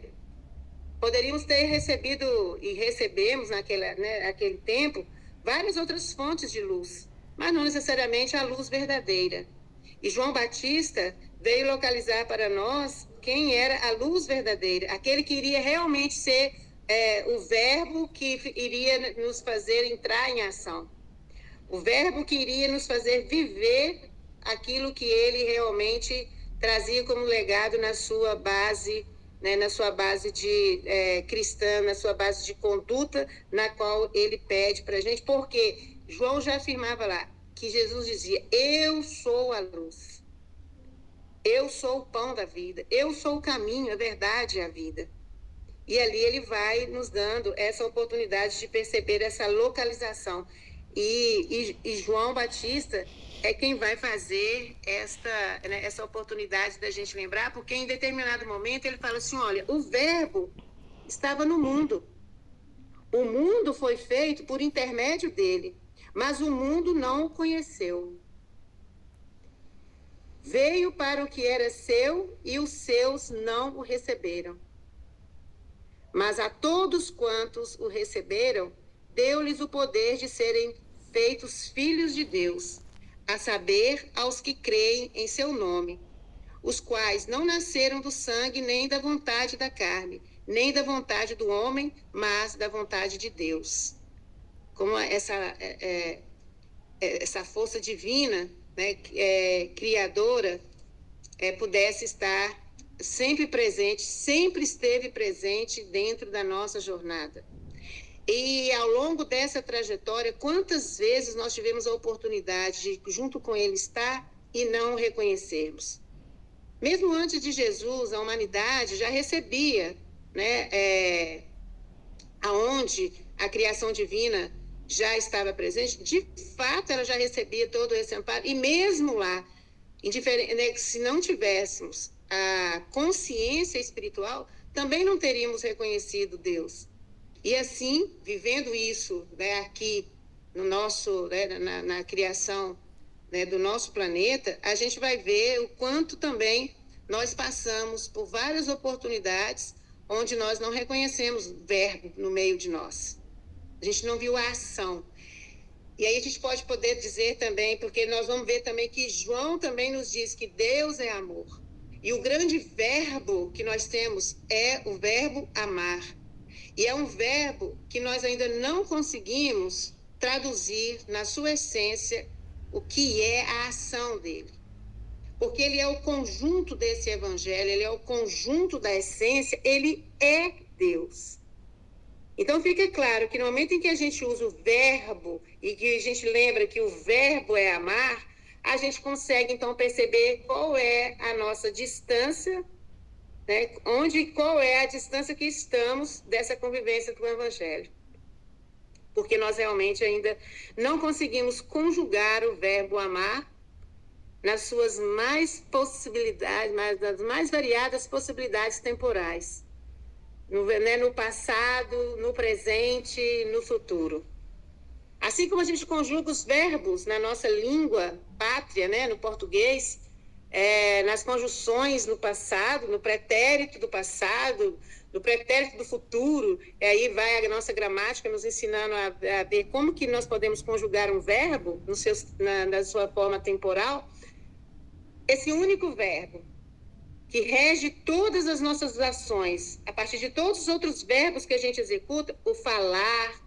poderíamos ter recebido e recebemos naquele, né, naquele tempo várias outras fontes de luz, mas não necessariamente a luz verdadeira. E João Batista veio localizar para nós quem era a luz verdadeira, aquele que iria realmente ser é, o verbo que iria nos fazer entrar em ação, o verbo que iria nos fazer viver aquilo que ele realmente trazia como legado na sua base, né, na sua base de é, cristã, na sua base de conduta, na qual ele pede para a gente, porque João já afirmava lá que Jesus dizia: Eu sou a luz, eu sou o pão da vida, eu sou o caminho, a verdade e a vida. E ali ele vai nos dando essa oportunidade de perceber essa localização. E, e, e João Batista é quem vai fazer esta, né, essa oportunidade da gente lembrar, porque em determinado momento ele fala assim: olha, o Verbo estava no mundo. O mundo foi feito por intermédio dele, mas o mundo não o conheceu. Veio para o que era seu e os seus não o receberam. Mas a todos quantos o receberam, deu-lhes o poder de serem feitos filhos de Deus a saber, aos que creem em seu nome, os quais não nasceram do sangue, nem da vontade da carne, nem da vontade do homem, mas da vontade de Deus. Como essa, é, é, é essa força divina, né, é, criadora, é, pudesse estar sempre presente, sempre esteve presente dentro da nossa jornada. E ao longo dessa trajetória, quantas vezes nós tivemos a oportunidade de, junto com Ele, estar e não reconhecermos? Mesmo antes de Jesus, a humanidade já recebia, né, é, aonde a criação divina já estava presente, de fato ela já recebia todo esse amparo, e mesmo lá, né, se não tivéssemos a consciência espiritual, também não teríamos reconhecido Deus. E assim, vivendo isso né, aqui no nosso, né, na, na, criação né, do nosso planeta, a gente vai ver o quanto também nós passamos por várias oportunidades onde nós não reconhecemos verbo no meio de nós. A gente não viu a ação. E aí a gente pode poder dizer também, porque nós vamos ver também que João também nos diz que Deus é amor. E o grande verbo que nós temos é o verbo amar. E é um verbo que nós ainda não conseguimos traduzir na sua essência o que é a ação dele. Porque ele é o conjunto desse evangelho, ele é o conjunto da essência, ele é Deus. Então fica claro que no momento em que a gente usa o verbo e que a gente lembra que o verbo é amar, a gente consegue então perceber qual é a nossa distância né? Onde qual é a distância que estamos dessa convivência do Evangelho? Porque nós realmente ainda não conseguimos conjugar o verbo amar nas suas mais possibilidades, nas mais variadas possibilidades temporais. No, né, no passado, no presente, no futuro. Assim como a gente conjuga os verbos na nossa língua pátria, né, no português, é, nas conjunções no passado, no pretérito do passado, no pretérito do futuro, e aí vai a nossa gramática nos ensinando a, a ver como que nós podemos conjugar um verbo no seu, na, na sua forma temporal. Esse único verbo que rege todas as nossas ações, a partir de todos os outros verbos que a gente executa, o falar,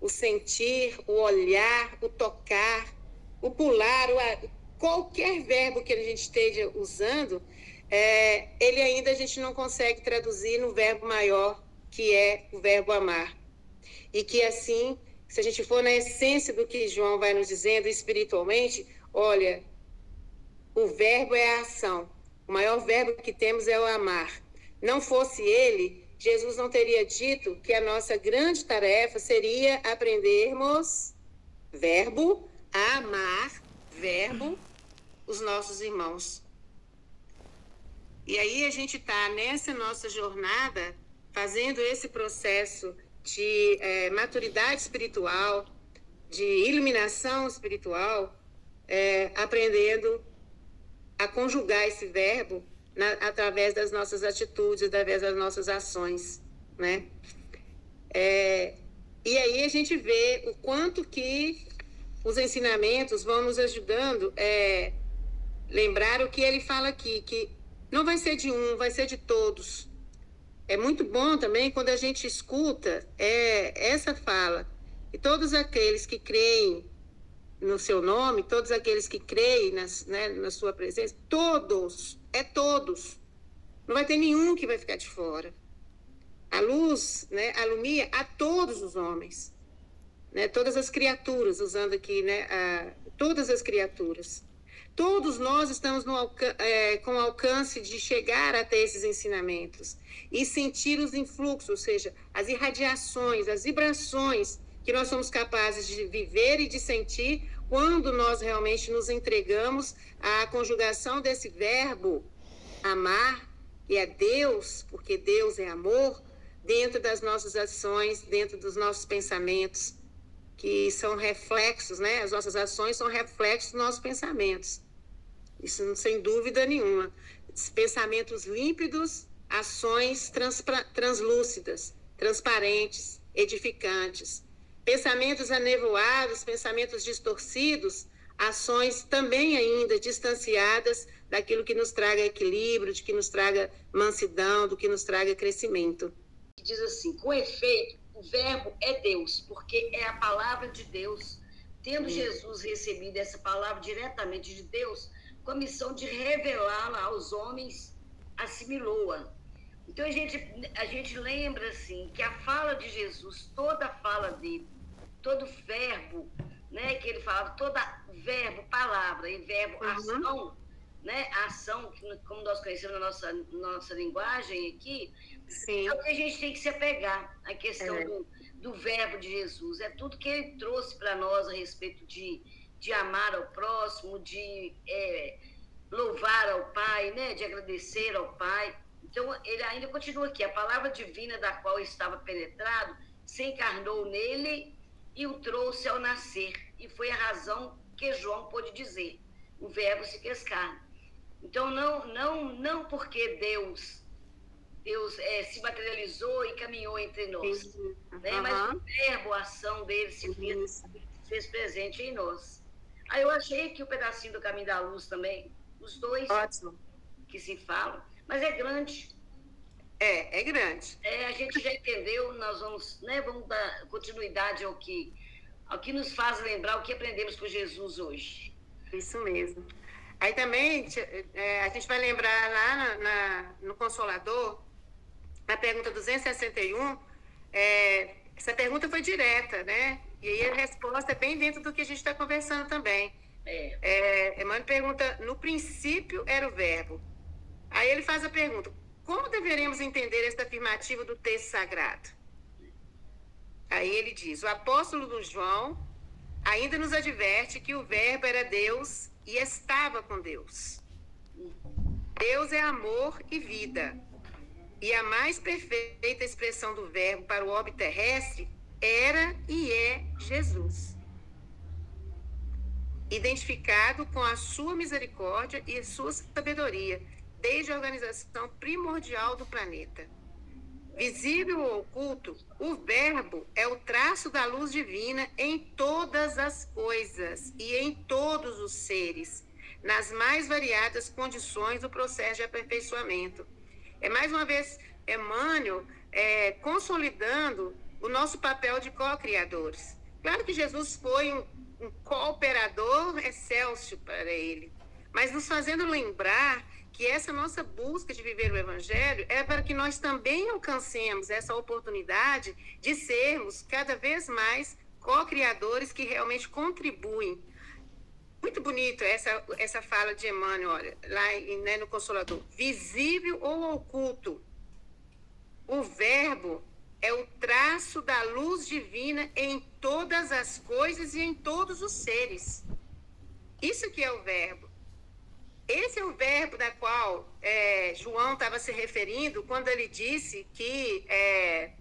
o sentir, o olhar, o tocar, o pular, o, qualquer verbo que a gente esteja usando, é, ele ainda a gente não consegue traduzir no verbo maior, que é o verbo amar. E que assim, se a gente for na essência do que João vai nos dizendo espiritualmente, olha, o verbo é a ação. O maior verbo que temos é o amar. Não fosse ele, Jesus não teria dito que a nossa grande tarefa seria aprendermos verbo, amar, verbo, os nossos irmãos. E aí a gente está nessa nossa jornada fazendo esse processo de é, maturidade espiritual, de iluminação espiritual, é, aprendendo a conjugar esse verbo na, através das nossas atitudes, através das nossas ações, né? É, e aí a gente vê o quanto que os ensinamentos vão nos ajudando é, lembrar o que ele fala aqui, que não vai ser de um, vai ser de todos. É muito bom também quando a gente escuta é, essa fala. E todos aqueles que creem no seu nome, todos aqueles que creem nas, né, na sua presença, todos, é todos. Não vai ter nenhum que vai ficar de fora. A luz né, alumia a todos os homens, né, todas as criaturas, usando aqui, né, a, todas as criaturas. Todos nós estamos é, com alcance de chegar até esses ensinamentos e sentir os influxos, ou seja, as irradiações, as vibrações que nós somos capazes de viver e de sentir quando nós realmente nos entregamos à conjugação desse verbo amar, que é Deus, porque Deus é amor, dentro das nossas ações, dentro dos nossos pensamentos, que são reflexos, né? As nossas ações são reflexos dos nossos pensamentos. Isso sem dúvida nenhuma. Pensamentos límpidos, ações translúcidas, transparentes, edificantes Pensamentos anevoados, pensamentos distorcidos, ações também ainda distanciadas daquilo que nos traga equilíbrio, de que nos traga mansidão, do que nos traga crescimento. Diz assim: com efeito, o Verbo é Deus, porque é a palavra de Deus. Tendo Jesus recebido essa palavra diretamente de Deus, com a missão de revelá-la aos homens, assimilou-a. Então a gente, a gente lembra assim que a fala de Jesus, toda a fala dele, todo verbo, né, que ele falava, toda verbo, palavra e verbo, uhum. ação, né, ação, como nós conhecemos na nossa, nossa linguagem aqui, Sim. é o que a gente tem que se apegar, a questão é. do, do verbo de Jesus. É tudo que ele trouxe para nós a respeito de, de amar ao próximo, de é, louvar ao Pai, né, de agradecer ao Pai. Então, ele ainda continua aqui. A palavra divina da qual estava penetrado se encarnou nele e o trouxe ao nascer. E foi a razão que João pôde dizer: o Verbo se fez carne. Então, não, não, não porque Deus Deus é, se materializou e caminhou entre nós, uhum. né? mas o Verbo, a ação dele se fez, fez presente em nós. Aí eu achei que o pedacinho do Caminho da Luz também, os dois Ótimo. que se falam, mas é grande. É, é grande. É, a gente já entendeu, nós vamos, né, vamos dar continuidade ao que, ao que nos faz lembrar o que aprendemos com Jesus hoje. Isso mesmo. Aí também é, a gente vai lembrar lá na, na, no Consolador, na pergunta 261, é, essa pergunta foi direta, né? E aí a resposta é bem dentro do que a gente está conversando também. É. É, Emmanuel pergunta: no princípio era o verbo. Aí ele faz a pergunta: como deveremos entender esta afirmativa do texto sagrado? Aí ele diz: o apóstolo do João ainda nos adverte que o Verbo era Deus e estava com Deus. Deus é amor e vida. E a mais perfeita expressão do Verbo para o orbe terrestre era e é Jesus. Identificado com a sua misericórdia e sua sabedoria, desde a organização primordial do planeta. Visível ou oculto, o Verbo é o traço da luz divina em todas as coisas e em todos os seres, nas mais variadas condições do processo de aperfeiçoamento. É mais uma vez Emmanuel é, consolidando o nosso papel de co-criadores. Claro que Jesus foi um, um cooperador excelso para ele, mas nos fazendo lembrar que essa nossa busca de viver o Evangelho é para que nós também alcancemos essa oportunidade de sermos cada vez mais co-criadores que realmente contribuem. Muito bonito essa, essa fala de Emmanuel, olha, lá né, no Consolador. Visível ou oculto, o Verbo é o traço da luz divina em todas as coisas e em todos os seres. Isso que é o Verbo. Esse é o verbo da qual é, João estava se referindo quando ele disse que, é,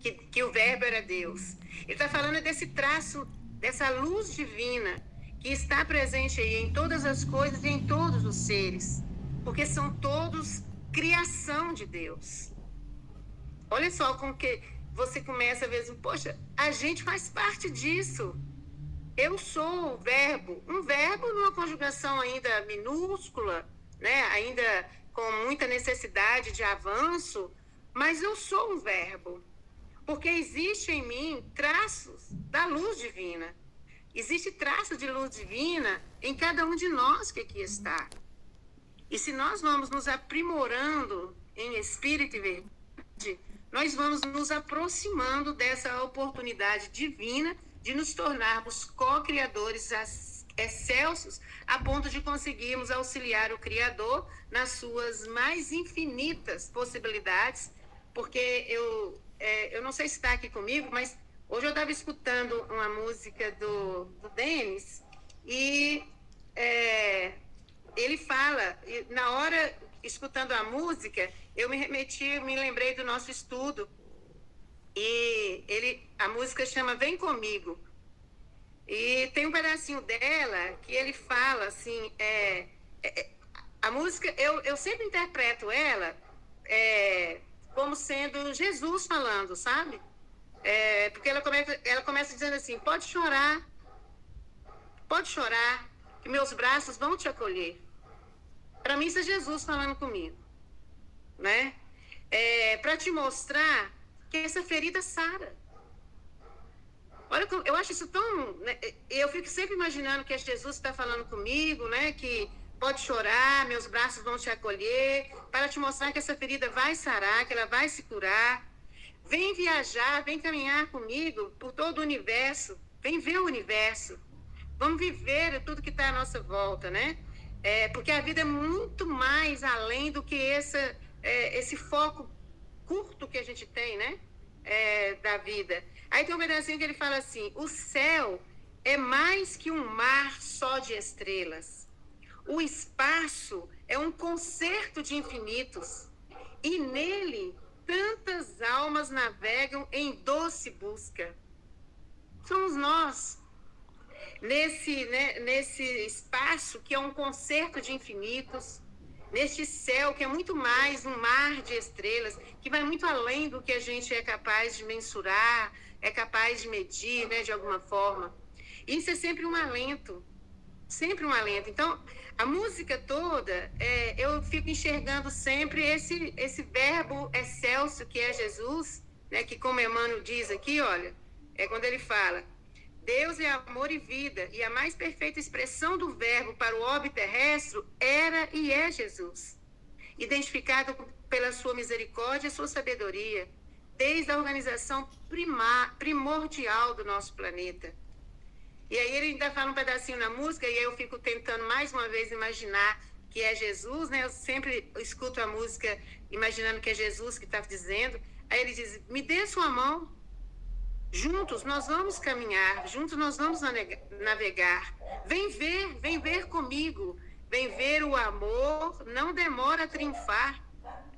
que, que, o verbo era Deus. Ele está falando desse traço, dessa luz divina que está presente aí em todas as coisas e em todos os seres, porque são todos criação de Deus. Olha só como que você começa a ver, poxa, a gente faz parte disso. Eu sou o verbo, um verbo numa conjugação ainda minúscula, né? ainda com muita necessidade de avanço, mas eu sou um verbo, porque existe em mim traços da luz divina. Existe traço de luz divina em cada um de nós que aqui está. E se nós vamos nos aprimorando em espírito e verdade, nós vamos nos aproximando dessa oportunidade divina de nos tornarmos co-criadores excelsos a ponto de conseguirmos auxiliar o Criador nas suas mais infinitas possibilidades, porque eu, é, eu não sei se está aqui comigo, mas hoje eu estava escutando uma música do, do Denis e é, ele fala, na hora, escutando a música, eu me remeti, me lembrei do nosso estudo e ele, a música chama Vem Comigo. E tem um pedacinho dela que ele fala assim, é, é, é a música, eu, eu sempre interpreto ela é, como sendo Jesus falando, sabe? É, porque ela começa, ela começa dizendo assim, pode chorar, pode chorar, que meus braços vão te acolher. Para mim isso é Jesus falando comigo, né? É, Para te mostrar que essa ferida sara. Olha, eu acho isso tão. Né? Eu fico sempre imaginando que Jesus está falando comigo, né? Que pode chorar, meus braços vão te acolher, para te mostrar que essa ferida vai sarar, que ela vai se curar. Vem viajar, vem caminhar comigo por todo o universo. Vem ver o universo. Vamos viver tudo que está à nossa volta, né? É, porque a vida é muito mais além do que essa, é, esse foco curto que a gente tem, né? É, da vida. Aí tem um pedacinho que ele fala assim: o céu é mais que um mar só de estrelas. O espaço é um concerto de infinitos. E nele tantas almas navegam em doce busca. Somos nós. Nesse, né, nesse espaço que é um concerto de infinitos, neste céu que é muito mais um mar de estrelas, que vai muito além do que a gente é capaz de mensurar, é capaz de medir, né, de alguma forma. Isso é sempre um alento, sempre um alento. Então, a música toda, é, eu fico enxergando sempre esse, esse verbo excelso que é Jesus, né, que como Emmanuel diz aqui, olha, é quando ele fala, Deus é amor e vida, e a mais perfeita expressão do verbo para o orbe terrestre era e é Jesus, identificado pela sua misericórdia e sua sabedoria, desde a organização primar, primordial do nosso planeta. E aí ele ainda fala um pedacinho na música, e aí eu fico tentando mais uma vez imaginar que é Jesus, né? Eu sempre escuto a música imaginando que é Jesus que está dizendo. Aí ele diz: Me dê sua mão. Juntos nós vamos caminhar, juntos nós vamos navegar. Vem ver, vem ver comigo. Vem ver o amor, não demora a triunfar.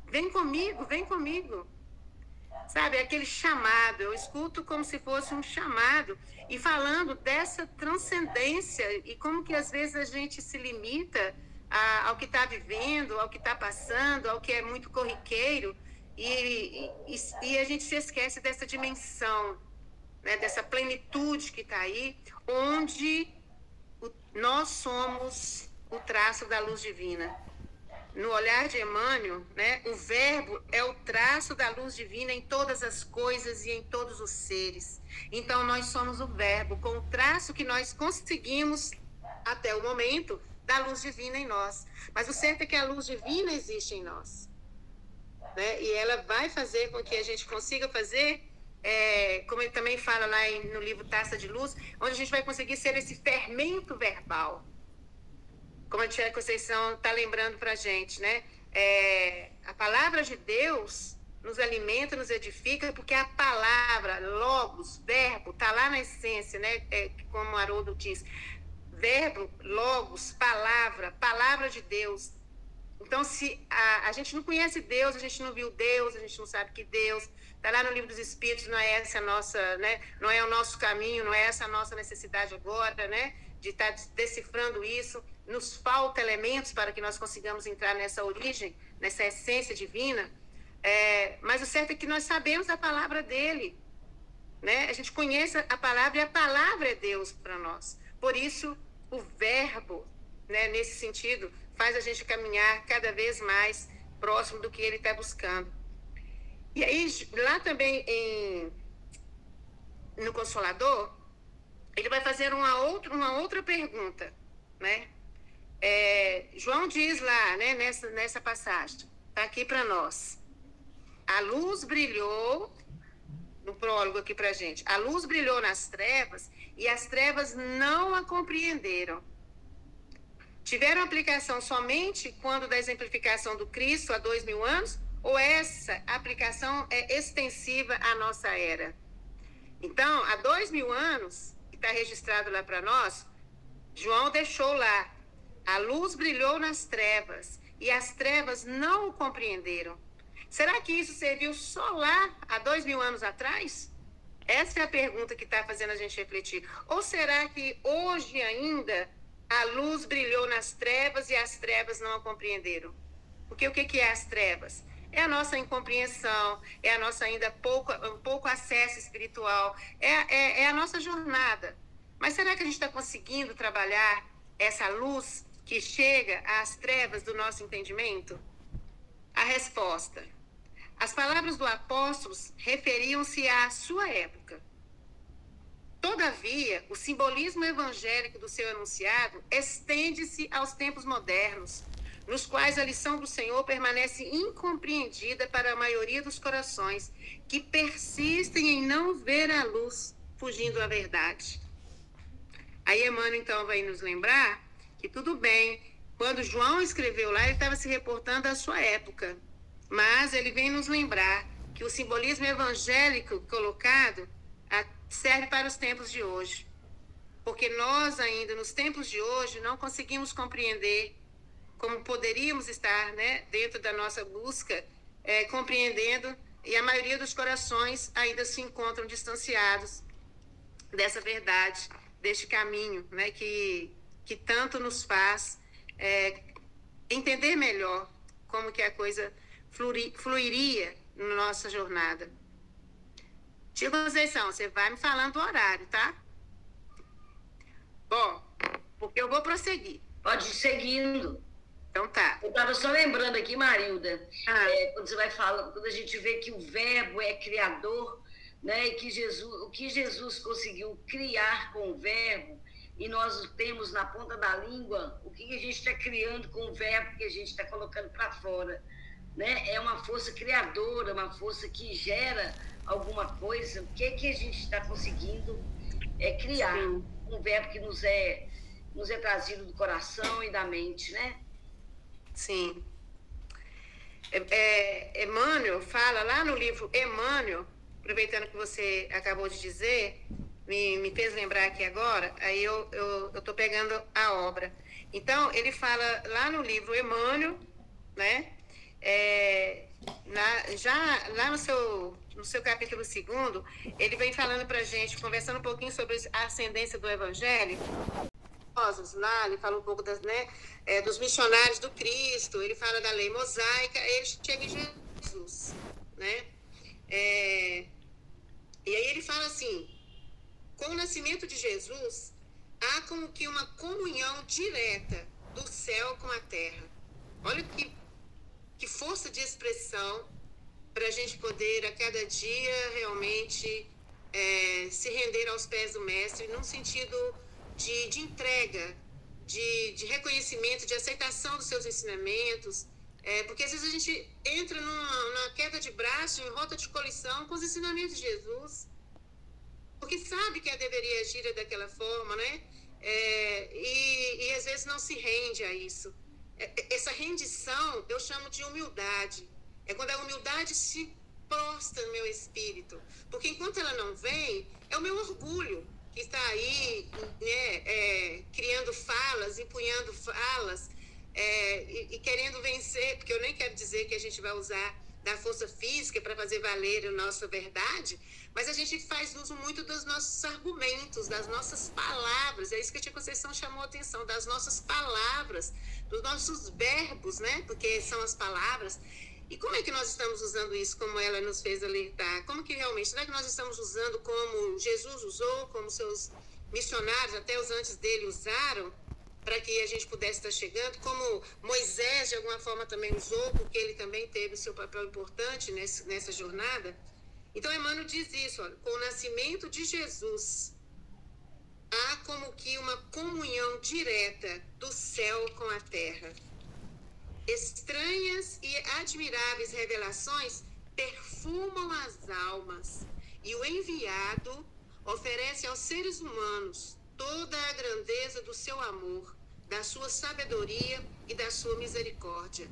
Vem comigo, vem comigo. Sabe, aquele chamado, eu escuto como se fosse um chamado e falando dessa transcendência e como que às vezes a gente se limita a, ao que está vivendo, ao que está passando, ao que é muito corriqueiro e, e, e, a gente se esquece dessa dimensão, né, dessa plenitude que está aí, onde o, nós somos o traço da luz divina no olhar de Emmanuel, né, o verbo é o traço da luz divina em todas as coisas e em todos os seres. Então, nós somos o verbo, com o traço que nós conseguimos, até o momento, da luz divina em nós. Mas o certo é que a luz divina existe em nós. Né? E ela vai fazer com que a gente consiga fazer, é, como ele também fala lá no livro Taça de Luz, onde a gente vai conseguir ser esse fermento verbal como a tia Conceição está lembrando para a gente, né? É, a palavra de Deus nos alimenta, nos edifica, porque a palavra, logos, verbo, está lá na essência, né? É, como Haroldo diz. Verbo, logos, palavra, palavra de Deus. Então, se a, a gente não conhece Deus, a gente não viu Deus, a gente não sabe que Deus está lá no livro dos Espíritos, não é essa a nossa, né? Não é o nosso caminho, não é essa a nossa necessidade agora, né? De estar tá decifrando isso nos falta elementos para que nós consigamos entrar nessa origem, nessa essência divina. É, mas o certo é que nós sabemos a palavra dele. Né? A gente conhece a palavra e a palavra é Deus para nós. Por isso, o verbo, né, nesse sentido, faz a gente caminhar cada vez mais próximo do que ele está buscando. E aí, lá também em, no Consolador, ele vai fazer uma outra, uma outra pergunta, né? É, João diz lá, né, nessa, nessa passagem, está aqui para nós. A luz brilhou, no prólogo aqui para gente, a luz brilhou nas trevas e as trevas não a compreenderam. Tiveram aplicação somente quando da exemplificação do Cristo há dois mil anos? Ou essa aplicação é extensiva à nossa era? Então, há dois mil anos, que está registrado lá para nós, João deixou lá a luz brilhou nas trevas e as trevas não o compreenderam. Será que isso serviu só lá há dois mil anos atrás? Essa é a pergunta que está fazendo a gente refletir. Ou será que hoje ainda a luz brilhou nas trevas e as trevas não a compreenderam? Porque o que, que é as trevas? É a nossa incompreensão, é a nossa ainda pouco, pouco acesso espiritual, é, é, é a nossa jornada. Mas será que a gente está conseguindo trabalhar essa luz que chega às trevas do nosso entendimento? A resposta: as palavras do apóstolo referiam-se à sua época. Todavia, o simbolismo evangélico do seu enunciado estende-se aos tempos modernos, nos quais a lição do Senhor permanece incompreendida para a maioria dos corações que persistem em não ver a luz, fugindo da verdade. Aí Emmanuel então vai nos lembrar que tudo bem. Quando João escreveu lá, ele estava se reportando à sua época. Mas ele vem nos lembrar que o simbolismo evangélico colocado serve para os tempos de hoje. Porque nós ainda, nos tempos de hoje, não conseguimos compreender como poderíamos estar né, dentro da nossa busca, é, compreendendo, e a maioria dos corações ainda se encontram distanciados dessa verdade, deste caminho né, que que tanto nos faz é, entender melhor como que a coisa flui, fluiria na nossa jornada. Tia Conceição, você vai me falando o horário, tá? Bom, porque eu vou prosseguir. Pode ir seguindo. Então tá. Eu estava só lembrando aqui, Marilda, ah. é, quando você vai falando, quando a gente vê que o verbo é criador, né, e que Jesus, o que Jesus conseguiu criar com o verbo, e nós temos na ponta da língua o que a gente está criando com o verbo que a gente está colocando para fora. Né? É uma força criadora, uma força que gera alguma coisa. O que, que a gente está conseguindo é criar Sim. um verbo que nos é, nos é trazido do coração e da mente, né? Sim. É, é, Emmanuel fala lá no livro Emmanuel, aproveitando que você acabou de dizer, me, me fez lembrar aqui agora, aí eu estou eu, pegando a obra. Então, ele fala lá no livro Emmanuel, né? É, na, já lá no seu, no seu capítulo segundo, ele vem falando para gente, conversando um pouquinho sobre a ascendência do Evangelho. Lá, ele fala um pouco das, né, é, dos missionários do Cristo, ele fala da lei mosaica, ele chega em Jesus, né? É, e aí ele fala assim, com o nascimento de Jesus, há como que uma comunhão direta do céu com a terra. Olha que, que força de expressão para a gente poder a cada dia realmente é, se render aos pés do Mestre, num sentido de, de entrega, de, de reconhecimento, de aceitação dos seus ensinamentos. É, porque às vezes a gente entra numa, numa queda de braço, em rota de colisão com os ensinamentos de Jesus, porque sabe que deveria agir daquela forma, né? É, e, e às vezes não se rende a isso. É, essa rendição eu chamo de humildade. É quando a humildade se prostra no meu espírito. Porque enquanto ela não vem, é o meu orgulho que está aí né, é, criando falas, empunhando falas é, e, e, querendo vencer, porque eu nem quero dizer que a gente vai usar da força física para fazer valer a nossa verdade, mas a gente faz uso muito dos nossos argumentos, das nossas palavras. É isso que a Tia Conceição chamou a atenção, das nossas palavras, dos nossos verbos, né? Porque são as palavras. E como é que nós estamos usando isso, como ela nos fez alertar? Como que realmente, será que nós estamos usando como Jesus usou, como seus missionários, até os antes dele, usaram? para que a gente pudesse estar chegando, como Moisés de alguma forma também usou, porque ele também teve o seu papel importante nesse, nessa jornada. Então, Emmanuel diz isso: olha, com o nascimento de Jesus, há como que uma comunhão direta do céu com a terra. Estranhas e admiráveis revelações perfumam as almas, e o enviado oferece aos seres humanos toda a grandeza do seu amor, da sua sabedoria e da sua misericórdia.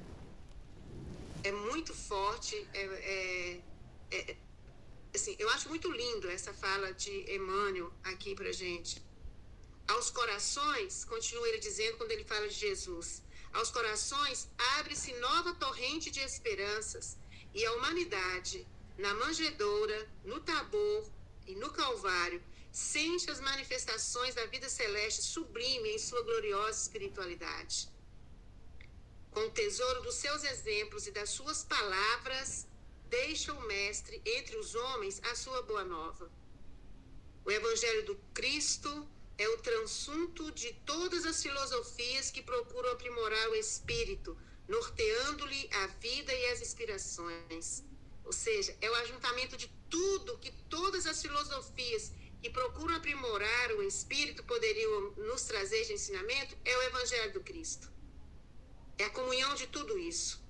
É muito forte, é, é, é assim, eu acho muito lindo essa fala de Emmanuel aqui para gente. Aos corações, continua ele dizendo quando ele fala de Jesus, aos corações abre-se nova torrente de esperanças e a humanidade, na manjedoura, no tabor e no calvário, sente as manifestações da vida celeste sublime em sua gloriosa espiritualidade. Com o tesouro dos seus exemplos e das suas palavras, deixa o Mestre entre os homens a sua boa nova. O Evangelho do Cristo é o transunto de todas as filosofias que procuram aprimorar o espírito, norteando-lhe a vida e as inspirações. Ou seja, é o ajuntamento de tudo que todas as filosofias que procuram aprimorar o espírito poderiam nos trazer de ensinamento é o Evangelho do Cristo. É a comunhão de tudo isso.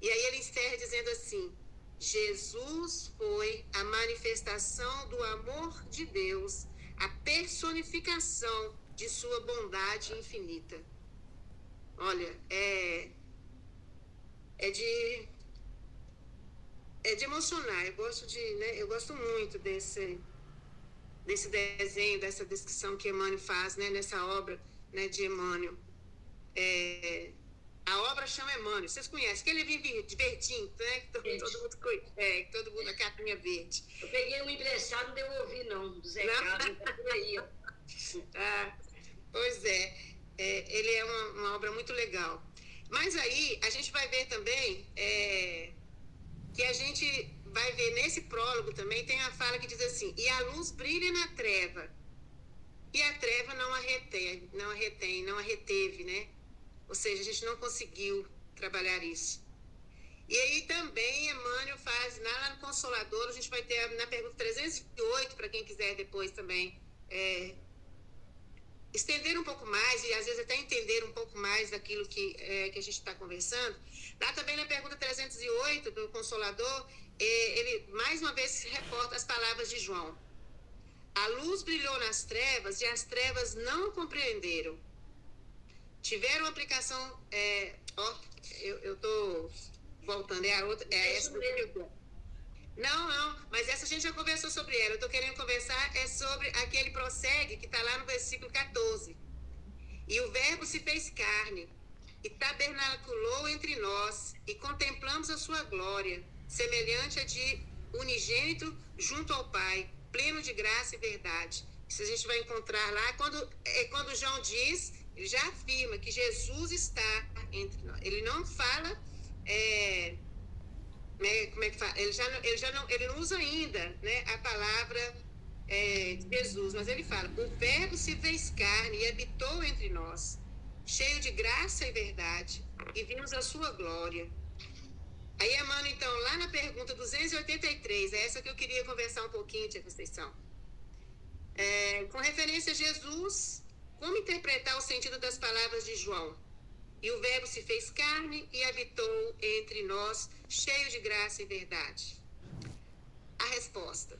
E aí ele encerra dizendo assim: Jesus foi a manifestação do amor de Deus, a personificação de sua bondade infinita. Olha, é, é de é de emocionar. Eu gosto de, né, eu gosto muito desse desse desenho, dessa descrição que Emmanuel faz, né, nessa obra, né, de Emmanuel. É, a obra chama Emmanuel. Vocês conhecem? Que ele vive de verdinho, né? Que todo, todo mundo conhece. É, que todo mundo, a capinha verde. Eu peguei um emprestado, não devolvi, não. Do Zé Carlos, tá por aí, ó. Ah, pois é. é. Ele é uma, uma, obra muito legal. Mas aí, a gente vai ver também é, que a gente vai ver nesse prólogo também, tem a fala que diz assim, e a luz brilha na treva, e a treva não a retém, não a retém, não a reteve, né? Ou seja, a gente não conseguiu trabalhar isso. E aí também Emmanuel faz, lá no Consolador, a gente vai ter na pergunta 308, para quem quiser depois também é, estender um pouco mais e às vezes até entender um pouco mais daquilo que, é, que a gente está conversando. Lá também na pergunta 308 do Consolador, é, ele mais uma vez reporta as palavras de João. A luz brilhou nas trevas e as trevas não compreenderam. Tiveram aplicação. É, ó, eu estou voltando, é a outra. É essa Não, não, mas essa a gente já conversou sobre ela. Eu estou querendo conversar é sobre aquele prossegue que está lá no versículo 14. E o Verbo se fez carne e tabernaculou entre nós e contemplamos a sua glória, semelhante a de unigênito junto ao Pai, pleno de graça e verdade. Isso a gente vai encontrar lá quando é quando João diz, ele já afirma que Jesus está entre nós. Ele não fala é, né, como é que fala? Ele já ele já não ele não usa ainda, né, a palavra é, Jesus, mas ele fala: o Verbo se fez carne e habitou entre nós, cheio de graça e verdade, e vimos a sua glória. Aí, Emmanuel, então, lá na pergunta 283, é essa que eu queria conversar um pouquinho, Tia Conceição. É, com referência a Jesus, como interpretar o sentido das palavras de João? E o Verbo se fez carne e habitou entre nós, cheio de graça e verdade. A resposta.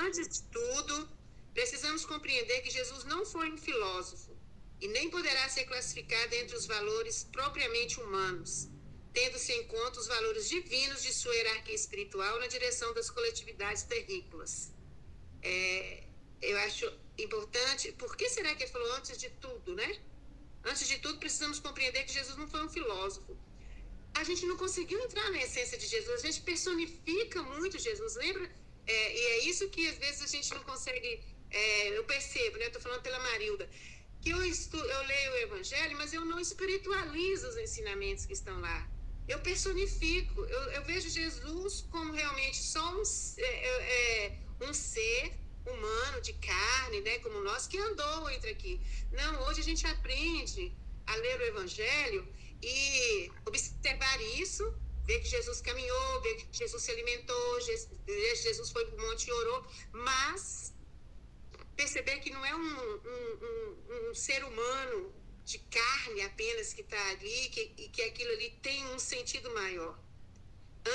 Antes de tudo, precisamos compreender que Jesus não foi um filósofo e nem poderá ser classificado entre os valores propriamente humanos, tendo-se em conta os valores divinos de sua hierarquia espiritual na direção das coletividades terrícolas. É, eu acho importante, por que será que ele falou antes de tudo, né? Antes de tudo, precisamos compreender que Jesus não foi um filósofo. A gente não conseguiu entrar na essência de Jesus, a gente personifica muito Jesus. Lembra? É, e é isso que às vezes a gente não consegue. É, eu percebo, né? Estou falando pela Marilda que eu, estudo, eu leio o Evangelho, mas eu não espiritualizo os ensinamentos que estão lá. Eu personifico, eu, eu vejo Jesus como realmente só um, é, é, é, um ser humano de carne, né, como nós, que andou entre aqui. Não, hoje a gente aprende a ler o Evangelho e observar isso, ver que Jesus caminhou, ver que Jesus se alimentou, Jesus foi para o monte e orou, mas perceber que não é um, um, um, um ser humano de carne apenas que está ali, que, que aquilo ali tem um sentido maior.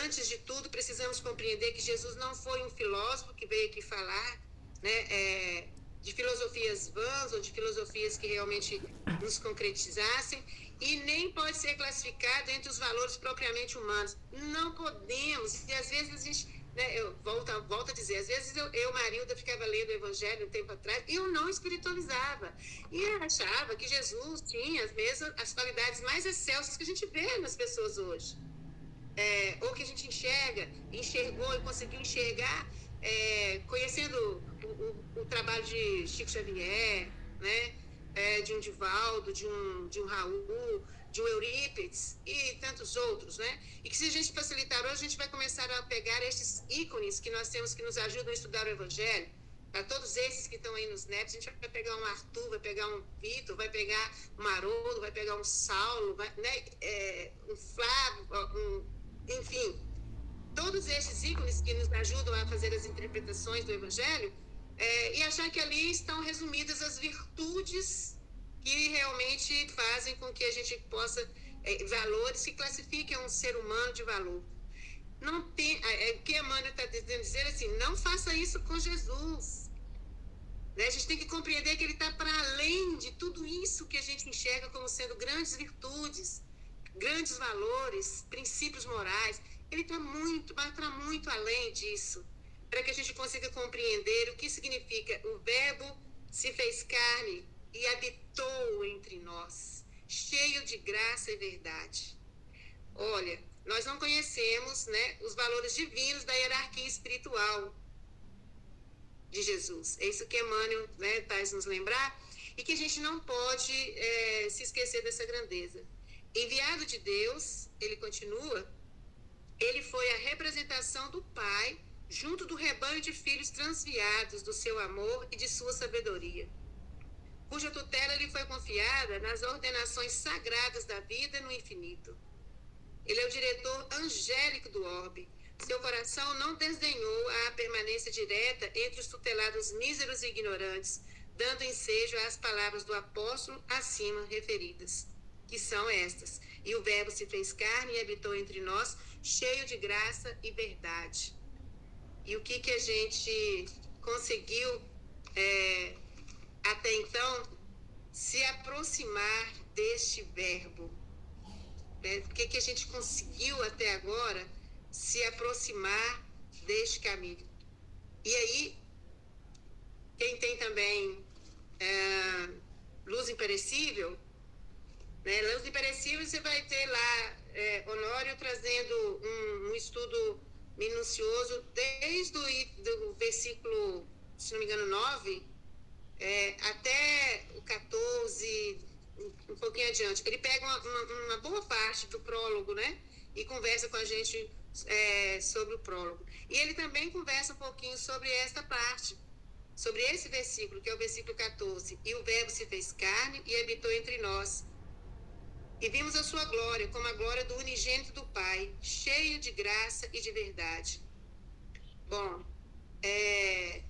Antes de tudo, precisamos compreender que Jesus não foi um filósofo que veio aqui falar né, é, de filosofias vãs ou de filosofias que realmente nos concretizassem, e nem pode ser classificado entre os valores propriamente humanos. Não podemos, e às vezes a gente né, eu volto, volto a dizer, às vezes eu, eu, Marilda, ficava lendo o Evangelho um tempo atrás e eu não espiritualizava. E achava que Jesus tinha as mesmas, as qualidades mais excelsas que a gente vê nas pessoas hoje. É, ou que a gente enxerga, enxergou e conseguiu enxergar, é, conhecendo o, o, o, trabalho de Chico Xavier, né, é, de um Divaldo, de um, de um Raul, de um Eurípides e tantos outros, né? E que se a gente facilitar hoje, a gente vai começar a pegar estes ícones que nós temos que nos ajudam a estudar o Evangelho. Para todos esses que estão aí nos netos, a gente vai pegar um Arthur, vai pegar um Vitor, vai pegar um Haroldo, vai pegar um Saulo, vai, né? É, um Flávio, um, enfim. Todos esses ícones que nos ajudam a fazer as interpretações do Evangelho é, e achar que ali estão resumidas as virtudes que realmente fazem com que a gente possa é, valores que classifiquem um ser humano de valor. Não tem, é, o que Emmanuel está dizendo dizer assim, não faça isso com Jesus. Né? A gente tem que compreender que ele está para além de tudo isso que a gente enxerga como sendo grandes virtudes, grandes valores, princípios morais. Ele está muito, vai para muito além disso, para que a gente consiga compreender o que significa o verbo se fez carne, e habitou entre nós, cheio de graça e verdade. Olha, nós não conhecemos né, os valores divinos da hierarquia espiritual de Jesus. É isso que Emmanuel né, faz nos lembrar e que a gente não pode é, se esquecer dessa grandeza. Enviado de Deus, ele continua, ele foi a representação do Pai junto do rebanho de filhos transviados do seu amor e de sua sabedoria cuja tutela lhe foi confiada nas ordenações sagradas da vida no infinito. Ele é o diretor angélico do orbe. Seu coração não desdenhou a permanência direta entre os tutelados míseros e ignorantes, dando ensejo às palavras do apóstolo acima referidas, que são estas: E o Verbo se fez carne e habitou entre nós, cheio de graça e verdade. E o que, que a gente conseguiu é, até então se aproximar deste verbo? Né? Por que, que a gente conseguiu até agora se aproximar deste caminho? E aí, quem tem também é, luz imperecível, né? luz imperecível você vai ter lá é, Honório trazendo um, um, estudo minucioso desde o versículo, se não me engano, 9, é, até o 14, um pouquinho adiante. Ele pega uma, uma, uma, boa parte do prólogo, né? E conversa com a gente é, sobre o prólogo. E ele também conversa um pouquinho sobre esta parte, sobre esse versículo, que é o versículo 14. E o Verbo se fez carne e habitou entre nós. E vimos a sua glória, como a glória do unigênito do Pai, cheio de graça e de verdade. Bom, é,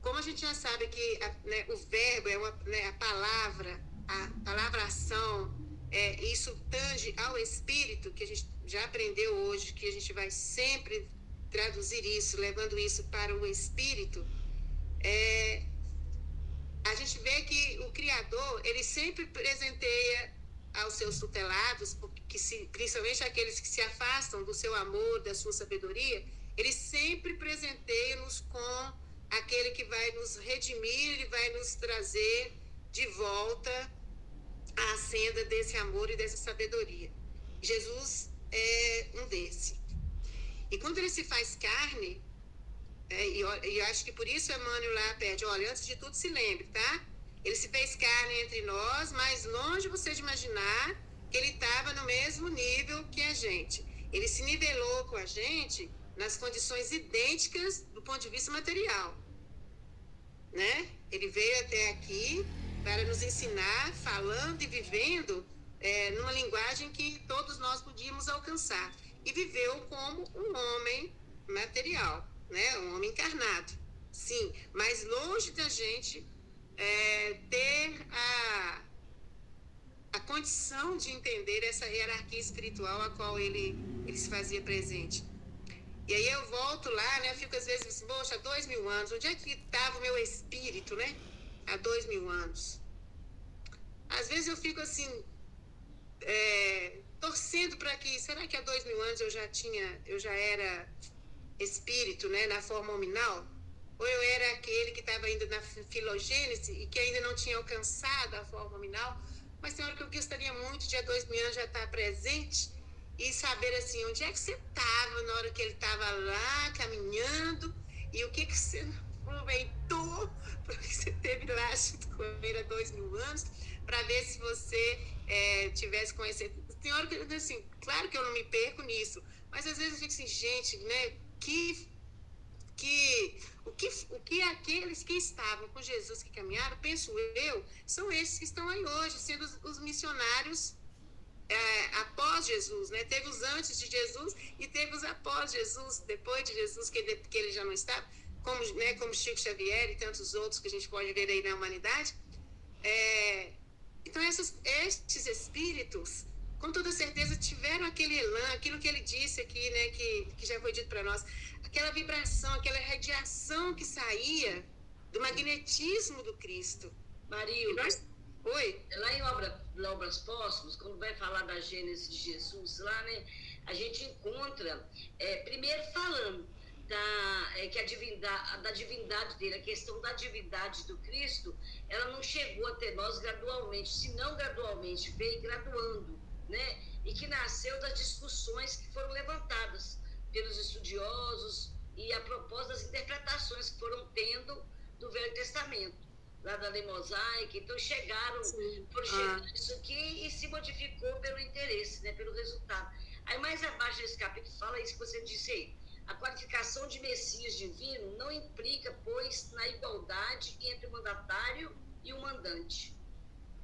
como a gente já sabe que né, o verbo é uma, né, a palavra, a palavra ação, é, isso tange ao espírito, que a gente já aprendeu hoje, que a gente vai sempre traduzir isso, levando isso para o espírito, é, a gente vê que o Criador, ele sempre presenteia aos seus tutelados, que se, principalmente aqueles que se afastam do seu amor, da sua sabedoria, ele sempre presenteia-nos com aquele que vai nos redimir e vai nos trazer de volta à senda desse amor e dessa sabedoria. Jesus é um desse. E quando ele se faz carne, é, e, eu acho que por isso Emmanuel lá pede, olha, antes de tudo se lembre, tá? Ele se fez carne entre nós, mas longe você de imaginar que ele estava no mesmo nível que a gente. Ele se nivelou com a gente nas condições idênticas do ponto de vista material. Né? Ele veio até aqui para nos ensinar, falando e vivendo é, numa linguagem que todos nós podíamos alcançar. E viveu como um homem material né? Um homem encarnado, sim, mas longe da gente é, ter a, a condição de entender essa hierarquia espiritual a qual ele, ele se fazia presente. E aí eu volto lá, né? Eu fico às vezes assim, poxa, há dois mil anos, onde é que estava o meu espírito, né? Há dois mil anos. Às vezes eu fico assim, é, torcendo para que, será que há dois mil anos eu já tinha, eu já era espírito, né, na forma nominal, ou eu era aquele que estava ainda na filogênese e que ainda não tinha alcançado a forma nominal, mas tem hora que eu gostaria muito de há dois mil anos já estar presente e saber assim, onde é que você estava na hora que ele estava lá caminhando e o que, que você aproveitou porque você teve lá junto com ele há dois mil anos para ver se você é, tivesse conhecido. Tem hora que assim, claro que eu não me perco nisso, mas às vezes eu fico assim, gente, né? Que, que, o que, o que aqueles que estavam com Jesus, que caminharam, penso eu, são esses que estão aí hoje, sendo os, os missionários é, após Jesus, né? Teve os antes de Jesus e teve os após Jesus, depois de Jesus, que ele, que ele já não estava, como, né, como Chico Xavier e tantos outros que a gente pode ver aí na humanidade. É, então, esses, estes espíritos com toda certeza tiveram aquele elan, aquilo que ele disse aqui, né, que, que já foi dito para nós, aquela vibração, aquela radiação que saía do magnetismo do Cristo. Maria, nós... Oi? Lá em Obra, Obras Póstumas, quando vai falar da Gênesis de Jesus, lá, né, a gente encontra, é, primeiro falando da, é, que a divindade, da divindade dele, a questão da divindade do Cristo, ela não chegou até nós gradualmente, se não gradualmente, veio graduando né? E que nasceu das discussões que foram levantadas pelos estudiosos e a propósito das interpretações que foram tendo do Velho Testamento, lá da lei mosaica. Então chegaram, chegar ah. isso aqui e se modificou pelo interesse, né? Pelo resultado. Aí mais abaixo desse capítulo fala isso que você disse aí. A qualificação de Messias divino não implica, pois, na igualdade entre o mandatário e o mandante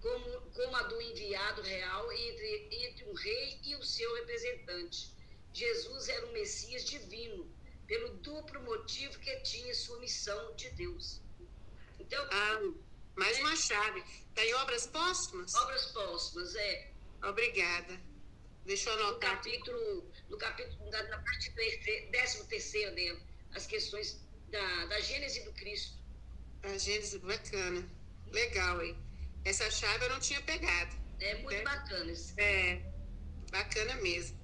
como, como a do enviado real entre, entre um rei e o seu representante. Jesus era um Messias divino, pelo duplo motivo que tinha sua missão de Deus. Então, ah, mais uma chave. Está em obras póstumas? Obras póstumas, é. Obrigada. Deixa eu anotar. No capítulo, no capítulo na, na parte 13 terceiro, né, as questões da, da Gênese do Cristo. A Gênese, bacana. Legal, hein? Essa chave eu não tinha pegado. É muito É. bacana isso. É, bacana mesmo.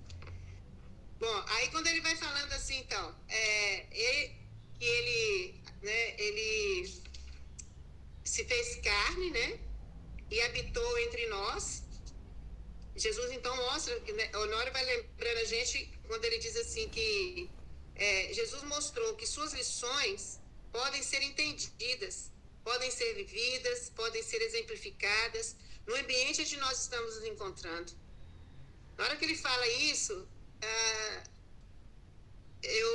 Bom, aí quando ele vai falando assim, então, é, ele, que ele, né, ele se fez carne, né, e habitou entre nós. Jesus então mostra, né, Honório vai lembrando a gente quando ele diz assim que é, Jesus mostrou que suas lições podem ser entendidas, podem ser vividas, podem ser exemplificadas no ambiente onde nós estamos nos encontrando. Na hora que ele fala isso, ah, eu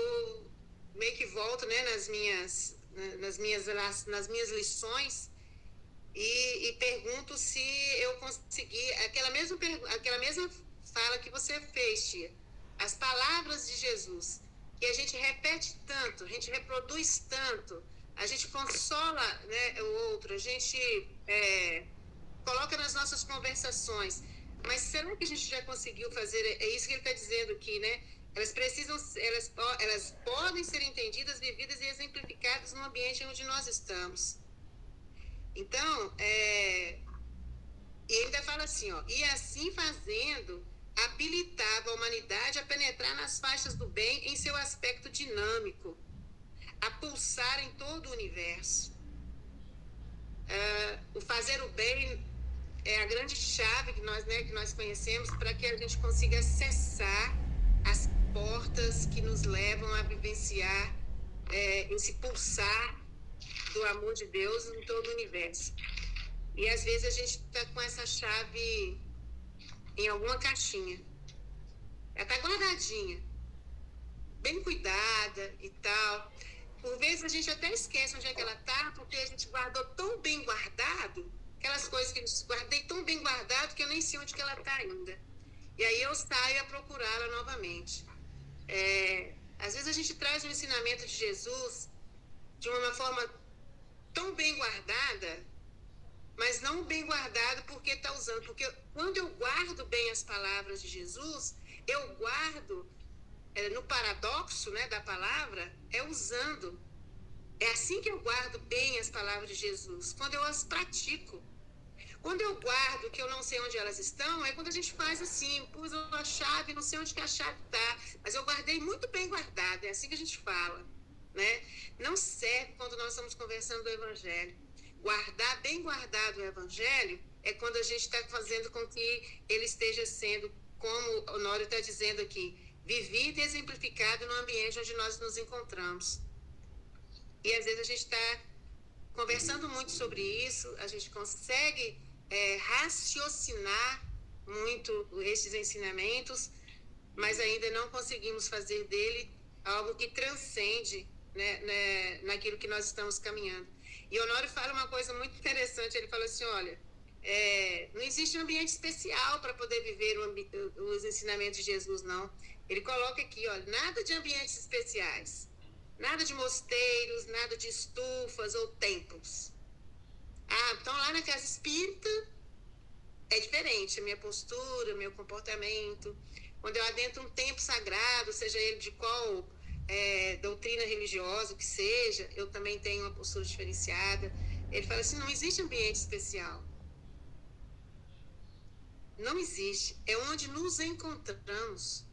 meio que volto né, nas, minhas, na- nas, minhas, nas, minhas lições e, e pergunto se eu consegui, aquela mesma, aquela mesma fala que você fez, tia, as palavras de Jesus, que a gente repete tanto, a gente reproduz tanto, a gente consola né, o outro, a gente é, coloca nas nossas conversações. Mas será que a gente já conseguiu fazer? É isso que ele está dizendo aqui, né? Elas precisam, elas, elas podem ser entendidas, vividas e exemplificadas no ambiente onde nós estamos. Então, é, e ainda fala assim, ó, e assim fazendo, habilitava a humanidade a penetrar nas faixas do bem em seu aspecto dinâmico, a pulsar em todo o universo. Ah, o fazer o bem é a grande chave que nós, né, que nós conhecemos para que a gente consiga acessar as portas que nos levam a vivenciar é, esse pulsar do amor de Deus em todo o universo. E às vezes a gente está com essa chave em alguma caixinha. Ela está guardadinha, bem cuidada e tal. Por vezes a gente até esquece onde é que ela está, porque a gente guardou tão bem guardado, aquelas coisas que eu guardei tão bem guardado que eu nem sei onde que ela está ainda. E aí eu saio a procurá-la novamente. É, às vezes a gente traz o ensinamento de Jesus de uma forma tão bem guardada, mas não bem guardado porque está usando. Porque quando eu guardo bem as palavras de Jesus, eu guardo é, no paradoxo né, da palavra, é usando. É assim que eu guardo bem as palavras de Jesus, quando eu as pratico. Quando eu guardo que eu não sei onde elas estão, é quando a gente faz assim, pus a chave, não sei onde que a chave está, mas eu guardei muito bem guardado, é assim que a gente fala, né? Não serve quando nós estamos conversando do Evangelho. Guardar bem guardado o Evangelho é quando a gente está fazendo com que ele esteja sendo, como o Honório está dizendo aqui, vivido e exemplificado no ambiente onde nós nos encontramos. E às vezes a gente está conversando muito sobre isso, a gente consegue é, raciocinar muito esses ensinamentos, mas ainda não conseguimos fazer dele algo que transcende né, né, naquilo que nós estamos caminhando. E Honório fala uma coisa muito interessante, ele fala assim, olha, é, não existe um ambiente especial para poder viver o os ensinamentos de Jesus, não. Ele coloca aqui, olha, nada de ambientes especiais, nada de mosteiros, nada de estufas ou templos. Ah, então lá na casa espírita é diferente a minha postura, meu comportamento. Quando eu adentro um templo sagrado, seja ele de qual é, doutrina religiosa que seja, eu também tenho uma postura diferenciada. Ele fala assim: não existe ambiente especial. Não existe. É onde nos encontramos.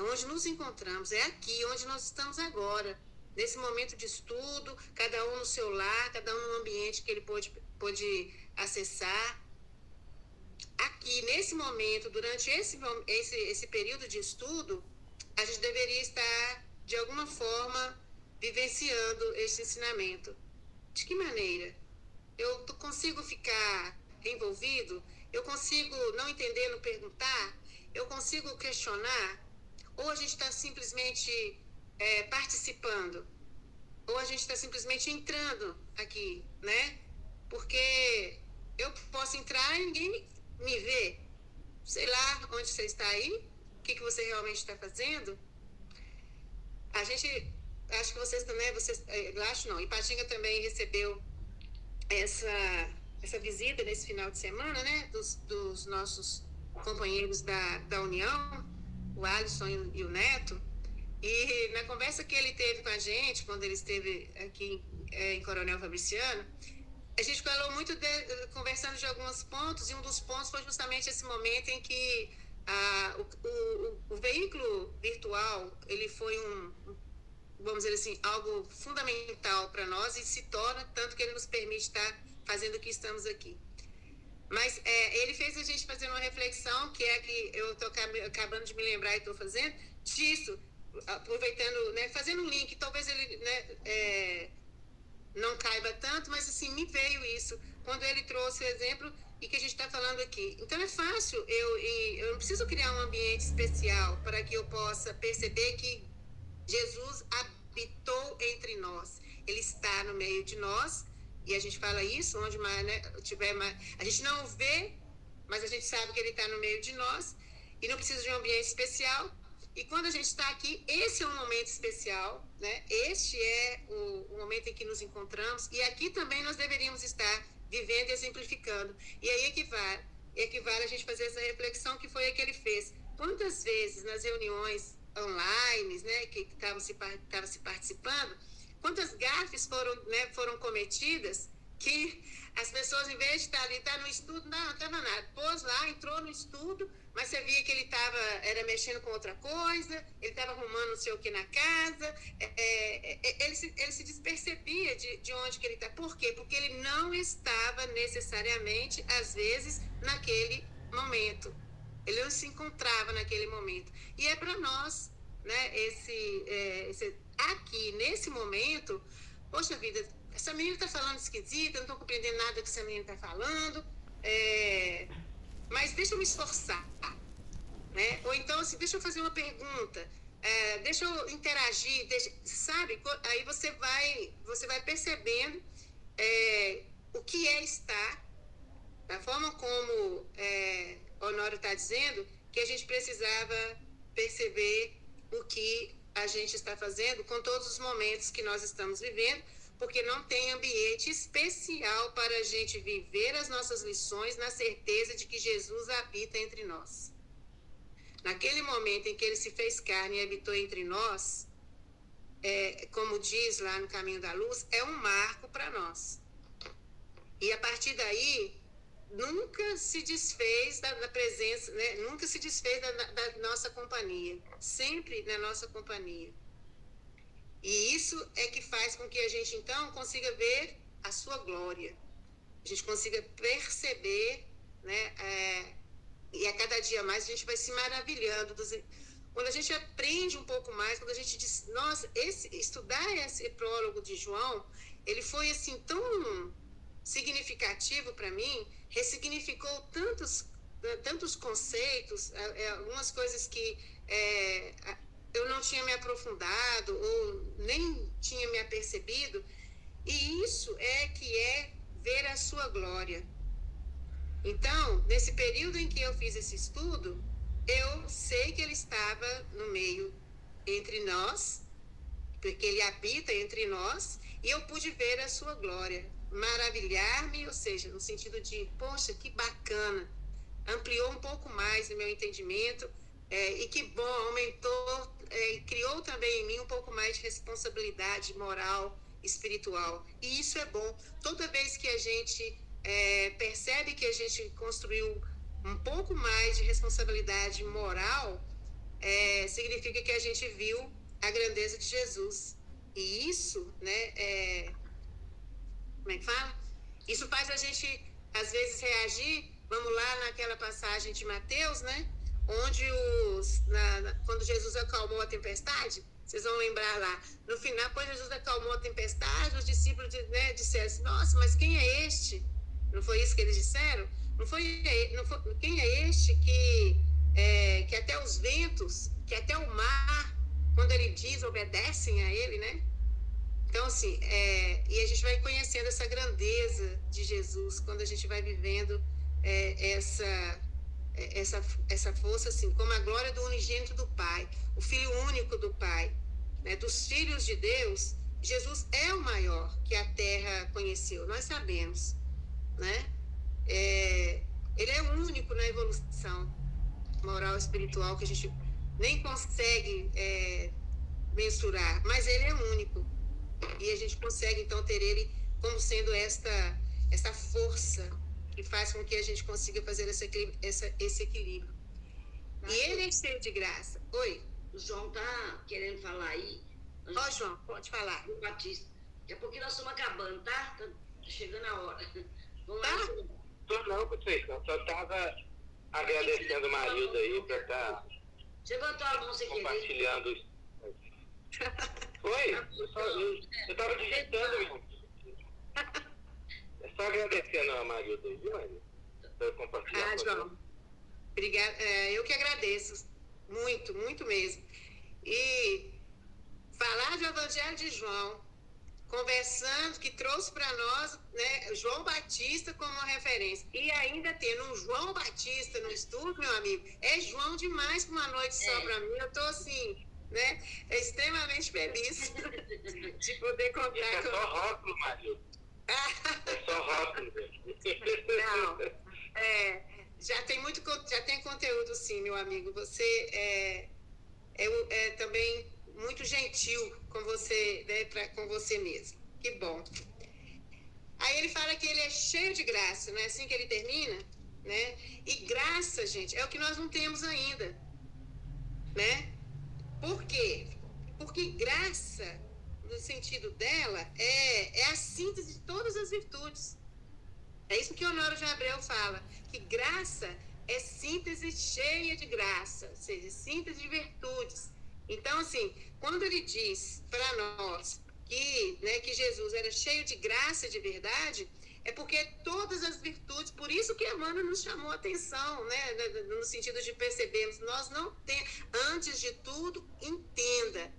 Onde nos encontramos. É aqui, onde nós estamos agora. Nesse momento de estudo, cada um no seu lar, cada um no ambiente que ele pôde, pôde acessar. Aqui, nesse momento, durante esse, esse, esse período de estudo, a gente deveria estar, de alguma forma, vivenciando esse ensinamento. De que maneira? Eu consigo ficar envolvido? Eu consigo não entender, não perguntar? Eu consigo questionar? Ou a gente está simplesmente é, participando? Ou a gente está simplesmente entrando aqui, né? Porque eu posso entrar e ninguém me- vê. Sei lá onde você está aí, o que, que você realmente está fazendo. A gente, acho que vocês também, vocês, eh, eu acho não, Ipatinga também recebeu essa, essa visita nesse final de semana, né, dos, dos nossos companheiros da, da União, o Alisson e o, Neto, e na conversa que ele teve com a gente, quando ele esteve aqui eh, em Coronel Fabriciano, a gente falou muito de, conversando de alguns pontos e um dos pontos foi justamente esse momento em que ah, o, o, o, veículo virtual ele foi um vamos dizer assim algo fundamental para nós e se torna tanto que ele nos permite estar fazendo o que estamos aqui mas é, ele fez a gente fazer uma reflexão que é que eu estou acabando de me lembrar e estou fazendo disso aproveitando né fazendo um link talvez ele né, é, não caiba tanto, mas assim, me veio isso quando ele trouxe o exemplo e que a gente está falando aqui. Então é fácil, eu, eu não preciso criar um ambiente especial para que eu possa perceber que Jesus habitou entre nós. Ele está no meio de nós e a gente fala isso onde mais, né, tiver mais. A gente não vê, mas a gente sabe que ele está no meio de nós e não precisa de um ambiente especial e quando a gente está aqui, esse é um momento especial, né? Este é o, o, momento em que nos encontramos e aqui também nós deveríamos estar vivendo e exemplificando. E aí equivale, equivale a gente fazer essa reflexão que foi a que ele fez. Quantas vezes nas reuniões online, né, que estavam se, se participando, quantas gafes foram, né, foram cometidas que as pessoas, em vez de estar ali, estar tá no estudo, não, não estava nada. Pôs lá, entrou no estudo, mas você via que ele estava, era mexendo com outra coisa, ele estava arrumando não sei o que na casa, é, é, é, ele, se, ele se despercebia de, de onde que ele está. Por quê? Porque ele não estava necessariamente, às vezes, naquele momento. Ele não se encontrava naquele momento. E é para nós, né, esse, é, esse, aqui, nesse momento, poxa vida, essa menina está falando esquisita, não estou compreendendo nada que essa menina está falando. É, mas deixa eu me esforçar. Né? Ou então, assim, deixa eu fazer uma pergunta, é, deixa eu interagir, deixa, sabe? Aí você vai, você vai percebendo é, o que é estar, da forma como é, Honório está dizendo, que a gente precisava perceber o que a gente está fazendo com todos os momentos que nós estamos vivendo, porque não tem ambiente especial para a gente viver as nossas lições na certeza de que Jesus habita entre nós. Naquele momento em que ele se fez carne e habitou entre nós, é, como diz lá no Caminho da Luz, é um marco para nós. E a partir daí, nunca se desfez da, da presença, né? nunca se desfez da, da nossa companhia, sempre na nossa companhia. E isso é que faz com que a gente, então, consiga ver a sua glória. A gente consiga perceber, né? É, e a cada dia mais a gente vai se maravilhando. Dos, quando a gente aprende um pouco mais, quando a gente diz, nossa, esse, estudar esse prólogo de João, ele foi assim tão significativo para mim, ressignificou tantos, tantos conceitos, é, é, algumas coisas que é, eu não tinha me aprofundado ou nem tinha me apercebido. E isso é que é ver a sua glória. Então, nesse período em que eu fiz esse estudo, eu sei que ele estava no meio entre nós, porque ele habita entre nós, e eu pude ver a sua glória, maravilhar-me, ou seja, no sentido de, poxa, que bacana, ampliou um pouco mais o meu entendimento, é, e que bom, aumentou é, criou também em mim um pouco mais de responsabilidade moral, espiritual. E isso é bom. Toda vez que a gente é, percebe que a gente construiu um pouco mais de responsabilidade moral, é, significa que a gente viu a grandeza de Jesus. E isso, né, é, como é que fala? Isso faz a gente, às vezes, reagir. Vamos lá naquela passagem de Mateus, né? onde os, na, na, quando Jesus acalmou a tempestade, vocês vão lembrar lá, no final, quando Jesus acalmou a tempestade, os discípulos né, disseram assim, nossa, mas quem é este? Não foi isso que eles disseram? Não foi, não foi quem é este que, é, que até os ventos, que até o mar, quando ele diz, obedecem a ele, né? Então, assim, é, e a gente vai conhecendo essa grandeza de Jesus quando a gente vai vivendo é, essa é, essa, essa força, assim, como a glória do unigênito do Pai, o Filho único do Pai, né, dos filhos de Deus, Jesus é o maior que a terra conheceu, nós sabemos, né? É, ele é único na evolução moral espiritual que a gente nem consegue é, mensurar, mas ele é único e a gente consegue então ter ele como sendo esta essa força que faz com que a gente consiga fazer esse, esse, esse equilíbrio. Tá. E ele é cheio de graça. Oi? O João tá querendo falar aí. Ó, oh, João, pode falar. O Batista. Daqui a pouquinho nós estamos acabando, tá? Tá chegando a hora. Vamos tá? lá. Tô não, Conceição. Só estava agradecendo o Marilda aí por estar tá você levantou a mão, você compartilhando. Oi? Eu estava digitando. É só agradecendo a Marilda aí, viu, Marilda? Por compartilhar. Ah, João. Obrigada. É, eu que agradeço. Muito, muito mesmo. E falar do Evangelho de João conversando, que trouxe para nós né, João Batista como uma referência. E ainda tendo um João Batista no estúdio, meu amigo, é João demais para uma noite só é. para mim. Eu estou assim, né, extremamente feliz de poder contar Isso é com. É só rótulo, Mário. é só rótulo. Não, é, já tem muito, já tem conteúdo sim, meu amigo. Você é, é, é também muito gentil com você, né, pra, com você mesmo. Que bom. Aí ele fala que ele é cheio de graça, não é assim que ele termina? Né? E graça, gente, é o que nós não temos ainda. Né? Por quê? Porque graça, no sentido dela, é, é a síntese de todas as virtudes. É isso que Honório de Abreu fala, que graça é síntese cheia de graça, ou seja, síntese de virtudes. Então, assim, quando ele diz para nós que, né, que Jesus era cheio de graça de verdade, é porque todas as virtudes, por isso que Emmanuel nos chamou a atenção, né, no sentido de percebermos, nós não temos, antes de tudo, entenda,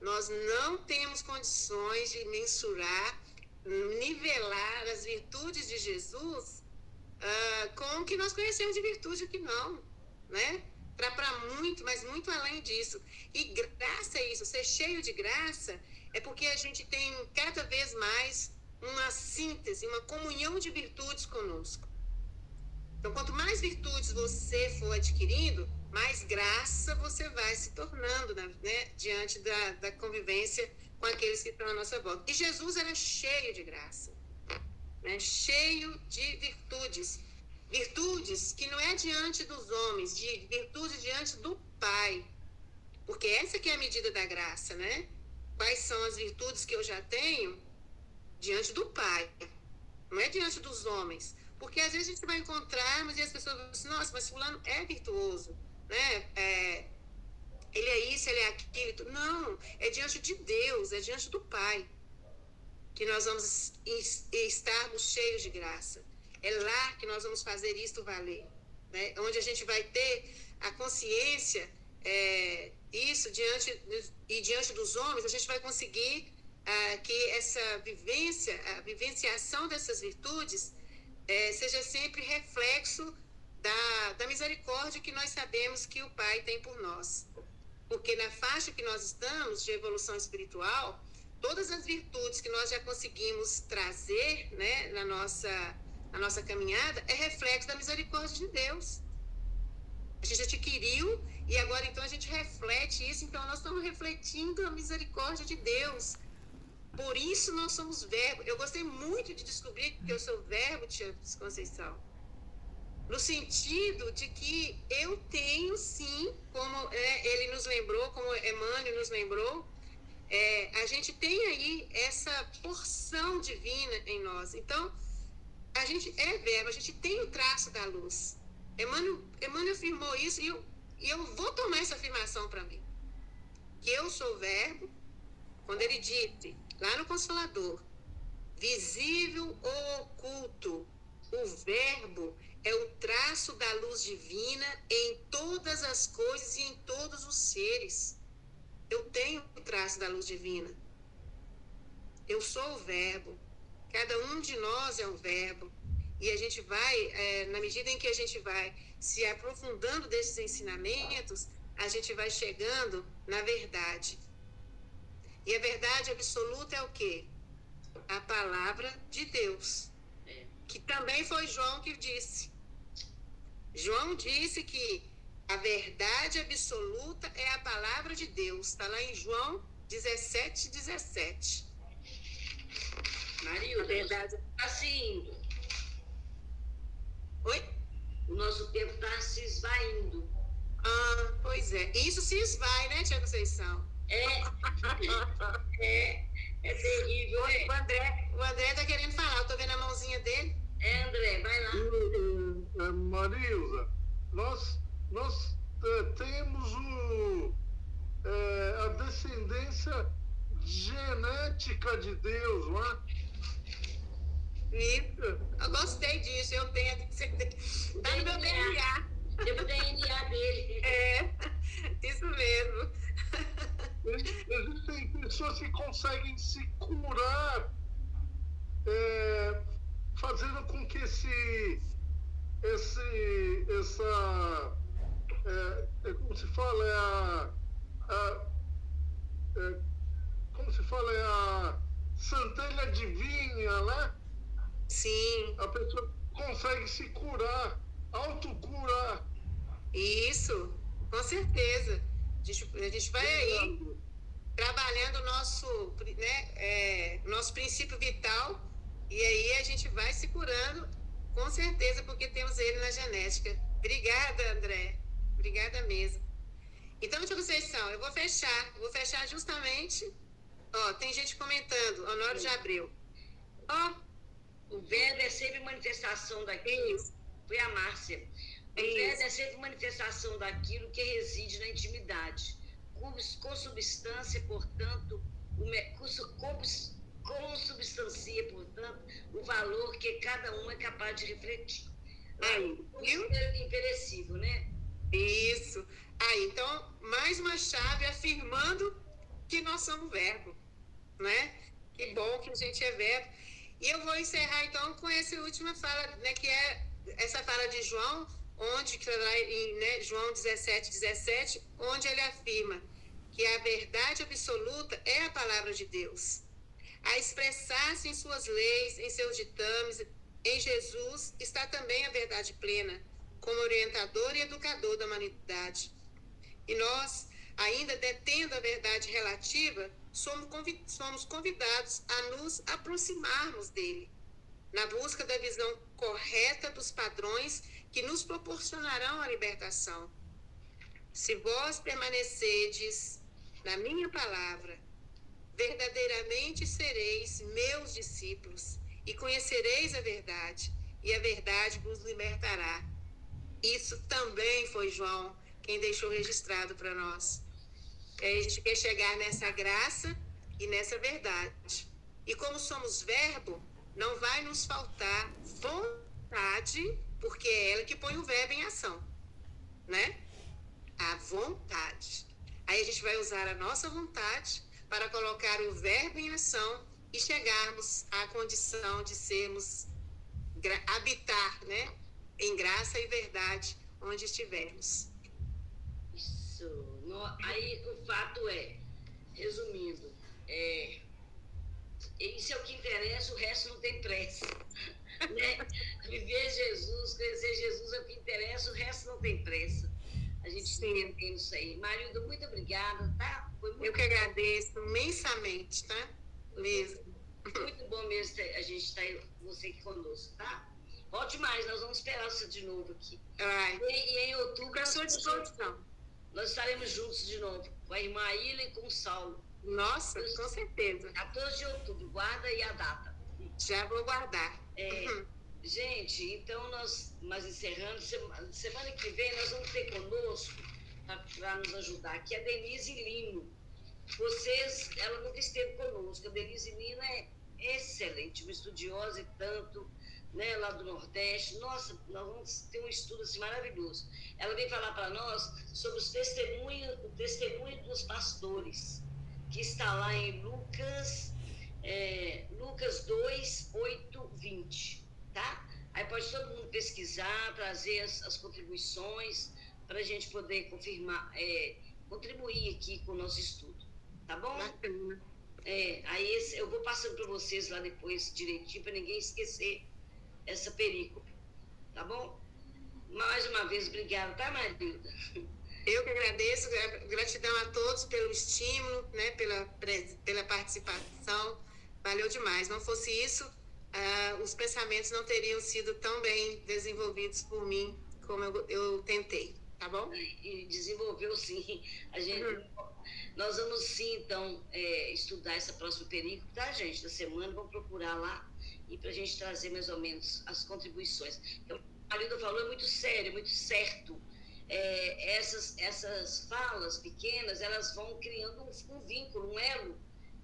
nós não temos condições de mensurar, nivelar as virtudes de Jesus uh, com o que nós conhecemos de virtude que não, né? para muito, mas muito além disso. E graça é isso, ser cheio de graça é porque a gente tem cada vez mais uma síntese, uma comunhão de virtudes conosco. Então, quanto mais virtudes você for adquirindo, mais graça você vai se tornando né, diante da, da convivência com aqueles que estão à nossa volta. E Jesus era cheio de graça, né, cheio de virtudes. Virtudes que não é diante dos homens, de virtude diante do Pai. Porque essa que é a medida da graça, né? Quais são as virtudes que eu já tenho diante do Pai? Não é diante dos homens. Porque às vezes a gente vai encontrar, mas as pessoas vão dizer, nossa, mas fulano é virtuoso, né? É, ele é isso, ele é aquilo. Não, é diante de Deus, é diante do Pai que nós vamos estarmos cheios de graça. É lá que nós vamos fazer isto valer. Né? Onde a gente vai ter a consciência, é, isso diante e diante dos homens, a gente vai conseguir ah, que essa vivência, a vivenciação dessas virtudes, é, seja sempre reflexo da, da misericórdia que nós sabemos que o Pai tem por nós. Porque na faixa que nós estamos de evolução espiritual, todas as virtudes que nós já conseguimos trazer né, na nossa a nossa caminhada é reflexo da misericórdia de Deus. A gente adquiriu e agora então a gente reflete isso, então nós estamos refletindo a misericórdia de Deus. Por isso nós somos verbo. Eu gostei muito de descobrir que eu sou verbo, Tia Conceição. No sentido de que eu tenho sim, como é, ele nos lembrou, como Emmanuel nos lembrou, é, a gente tem aí essa porção divina em nós. Então, a gente é verbo, a gente tem o traço da luz. Emmanuel, Emmanuel afirmou isso e eu, e eu vou tomar essa afirmação para mim. Que eu sou verbo, quando ele disse lá no Consolador, visível ou oculto, o verbo é o traço da luz divina em todas as coisas e em todos os seres. Eu tenho o traço da luz divina. Eu sou o verbo. Cada um de nós é um verbo. E a gente vai, é, na medida em que a gente vai se aprofundando desses ensinamentos, a gente vai chegando na verdade. E a verdade absoluta é o quê? A palavra de Deus. Que também foi João que disse. João disse que a verdade absoluta é a palavra de Deus. Está lá em João 17, 17. Marilda, verdade... assim, Oi? O nosso tempo está se esvaindo. Ah, pois é. Isso se esvai, né, Tia Conceição? É, é, é terrível. É. O André, o André tá querendo falar, eu tô vendo a mãozinha dele. É, André, vai lá. Uh, uh, Marilza, nós, nós uh, temos o, eh, a descendência genética de Deus, não é? Isso. Eu gostei disso, eu tenho a descendência. Tá no meu DNA. Tem o DNA dele. É, isso mesmo. Existem pessoas que conseguem se curar é, fazendo com que esse, esse essa é, é, como se fala é a, a é, como se fala é a centelha divina, né? Sim. A pessoa consegue se curar, autocurar. Isso, com certeza. A gente, a gente vai aí trabalhando o nosso, né, é, nosso princípio vital e aí a gente vai se curando, com certeza, porque temos ele na genética. Obrigada, André. Obrigada mesmo. Então, tia Conceição, eu vou fechar. Vou fechar justamente. Ó, tem gente comentando, Honório de Abreu. Ó, O verbo é sempre manifestação daquilo. Foi a Márcia. O verbo é sempre manifestação daquilo que reside na intimidade. Cubs- Consubstância, portanto, o consubstancia, portanto, o valor que cada um é capaz de refletir. Aí, O viu? imperecível, né? Isso. Aí, então, mais uma chave afirmando que nós somos verbo, né? Que bom que a gente é verbo. E eu vou encerrar, então, com essa última fala, né? Que é essa fala de João, onde, que lá em né, João 17, 17, onde ele afirma que a verdade absoluta é a palavra de Deus. A expressar-se em suas leis, em seus ditames, em Jesus, está também a verdade plena, como orientador e educador da humanidade. E nós, ainda detendo a verdade relativa, somos convi- somos convidados a nos aproximarmos dele, na busca da visão correta dos padrões que nos proporcionarão a libertação. Se vós permanecerdes na minha palavra, verdadeiramente sereis meus discípulos e conhecereis a verdade, e a verdade vos libertará. Isso também foi João quem deixou registrado para nós. A gente quer chegar nessa graça e nessa verdade. E como somos verbo, não vai nos faltar vontade, porque é ela que põe o verbo em ação, né? A vontade. Aí a gente vai usar a nossa vontade para colocar o verbo em ação e chegarmos à condição de sermos habitar, né, em graça e verdade onde estivermos. Isso. No- aí o fato é, resumindo, é, isso é o que interessa, o resto não tem pressa. né? Viver Jesus, conhecer Jesus é o que interessa, o resto não tem pressa. A gente Sim. entendendo isso aí. Marilda, muito obrigada, tá? Foi muito Eu que agradeço imensamente, tá? Mesmo. Muito bom mesmo a gente estar você aqui conosco, tá? Volte mais, nós vamos esperar você de novo aqui. Ai, E, e em outubro à nós, sua disposição. nós estaremos juntos de novo, com a irmã Ilha e com o Saulo. Nossa, com certeza. 14 de outubro, guarda aí a data. Já vou guardar. É, Uhum. Gente, então nós, mas encerrando, sema- semana que vem nós vamos ter conosco, para nos ajudar, aqui a Denise Lino. Vocês, ela nunca esteve conosco, a Denise Lino é excelente, uma estudiosa e tanto, né, lá do Nordeste. Nossa, nós vamos ter um estudo assim, maravilhoso. Ela vem falar para nós sobre os testemunhos, o testemunho dos pastores, que está lá em Lucas, é, Lucas 2, 8, 20 tá? Aí pode todo mundo pesquisar, trazer as, as contribuições para a gente poder confirmar, é, contribuir aqui com o nosso estudo, tá bom? Bacana. É, aí esse- eu vou passando para vocês lá depois direitinho para ninguém esquecer essa perícope, tá bom? Mais uma vez, obrigada, tá, Marilda? Eu que agradeço, gra- gratidão a todos pelo estímulo, né, pela, pela participação. Valeu demais. Não fosse isso, ah, os pensamentos não teriam sido tão bem desenvolvidos por mim como eu, eu tentei, tá bom? E desenvolveu sim. A gente, uhum. Nós vamos sim, então, é, estudar essa próxima perícope, tá, gente? Da semana, vamos procurar lá e para a gente trazer mais ou menos as contribuições. Então, a Marilda falou é muito sério, é muito certo. É, essas, essas falas pequenas, elas vão criando um, um vínculo, um elo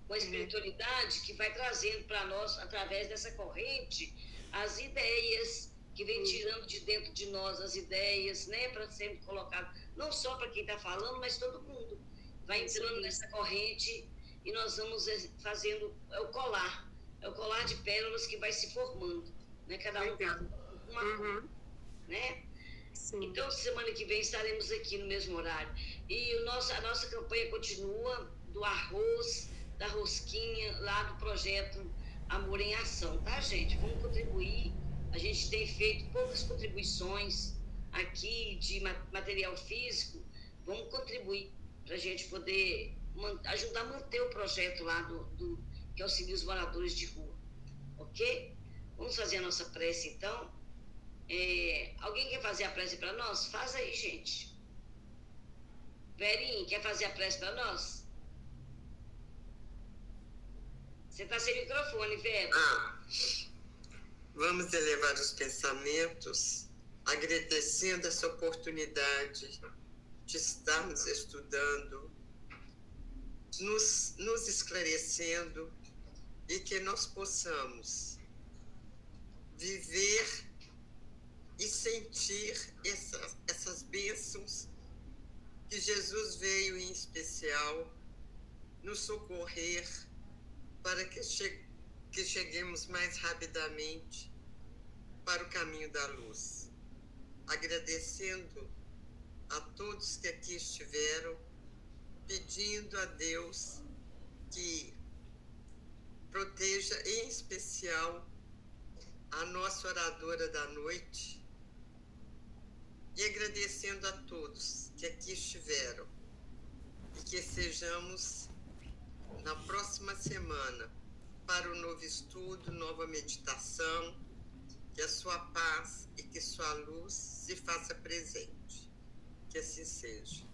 com a uhum. espiritualidade que vai trazendo para nós, através dessa corrente, as ideias que vem tirando de dentro de nós as ideias, né, para serem colocadas, não só para quem está falando, mas todo mundo vai entrando nessa corrente e nós vamos eh, fazendo é o colar, é o colar de pérolas que vai se formando, né, cada um uma uhum. né? Sim. Então, semana que vem estaremos aqui no mesmo horário. E o nosso, a nossa campanha continua do arroz, da rosquinha, lá do projeto Amor em Ação, tá, gente? Vamos contribuir. A gente tem feito poucas contribuições aqui de material físico. Vamos contribuir para a gente poder ajudar a manter o projeto lá do, do que auxilia os moradores de rua. Ok? Vamos fazer a nossa prece então. É, alguém quer fazer a prece para nós? Faz aí, gente. Verinho, quer fazer a prece para nós? Você está sem microfone, Vera. Ah, vamos elevar os pensamentos, agradecendo essa oportunidade de estarmos estudando, nos, nos esclarecendo e que nós possamos viver e sentir essa, essas bênçãos que Jesus veio em especial nos socorrer para que, che que cheguemos mais rapidamente para o caminho da luz. Agradecendo a todos que aqui estiveram, pedindo a Deus que proteja em especial a nossa oradora da noite e agradecendo a todos que aqui estiveram e que sejamos na próxima semana para o novo estudo, nova meditação, que a sua paz e que sua luz se faça presente. Que assim seja.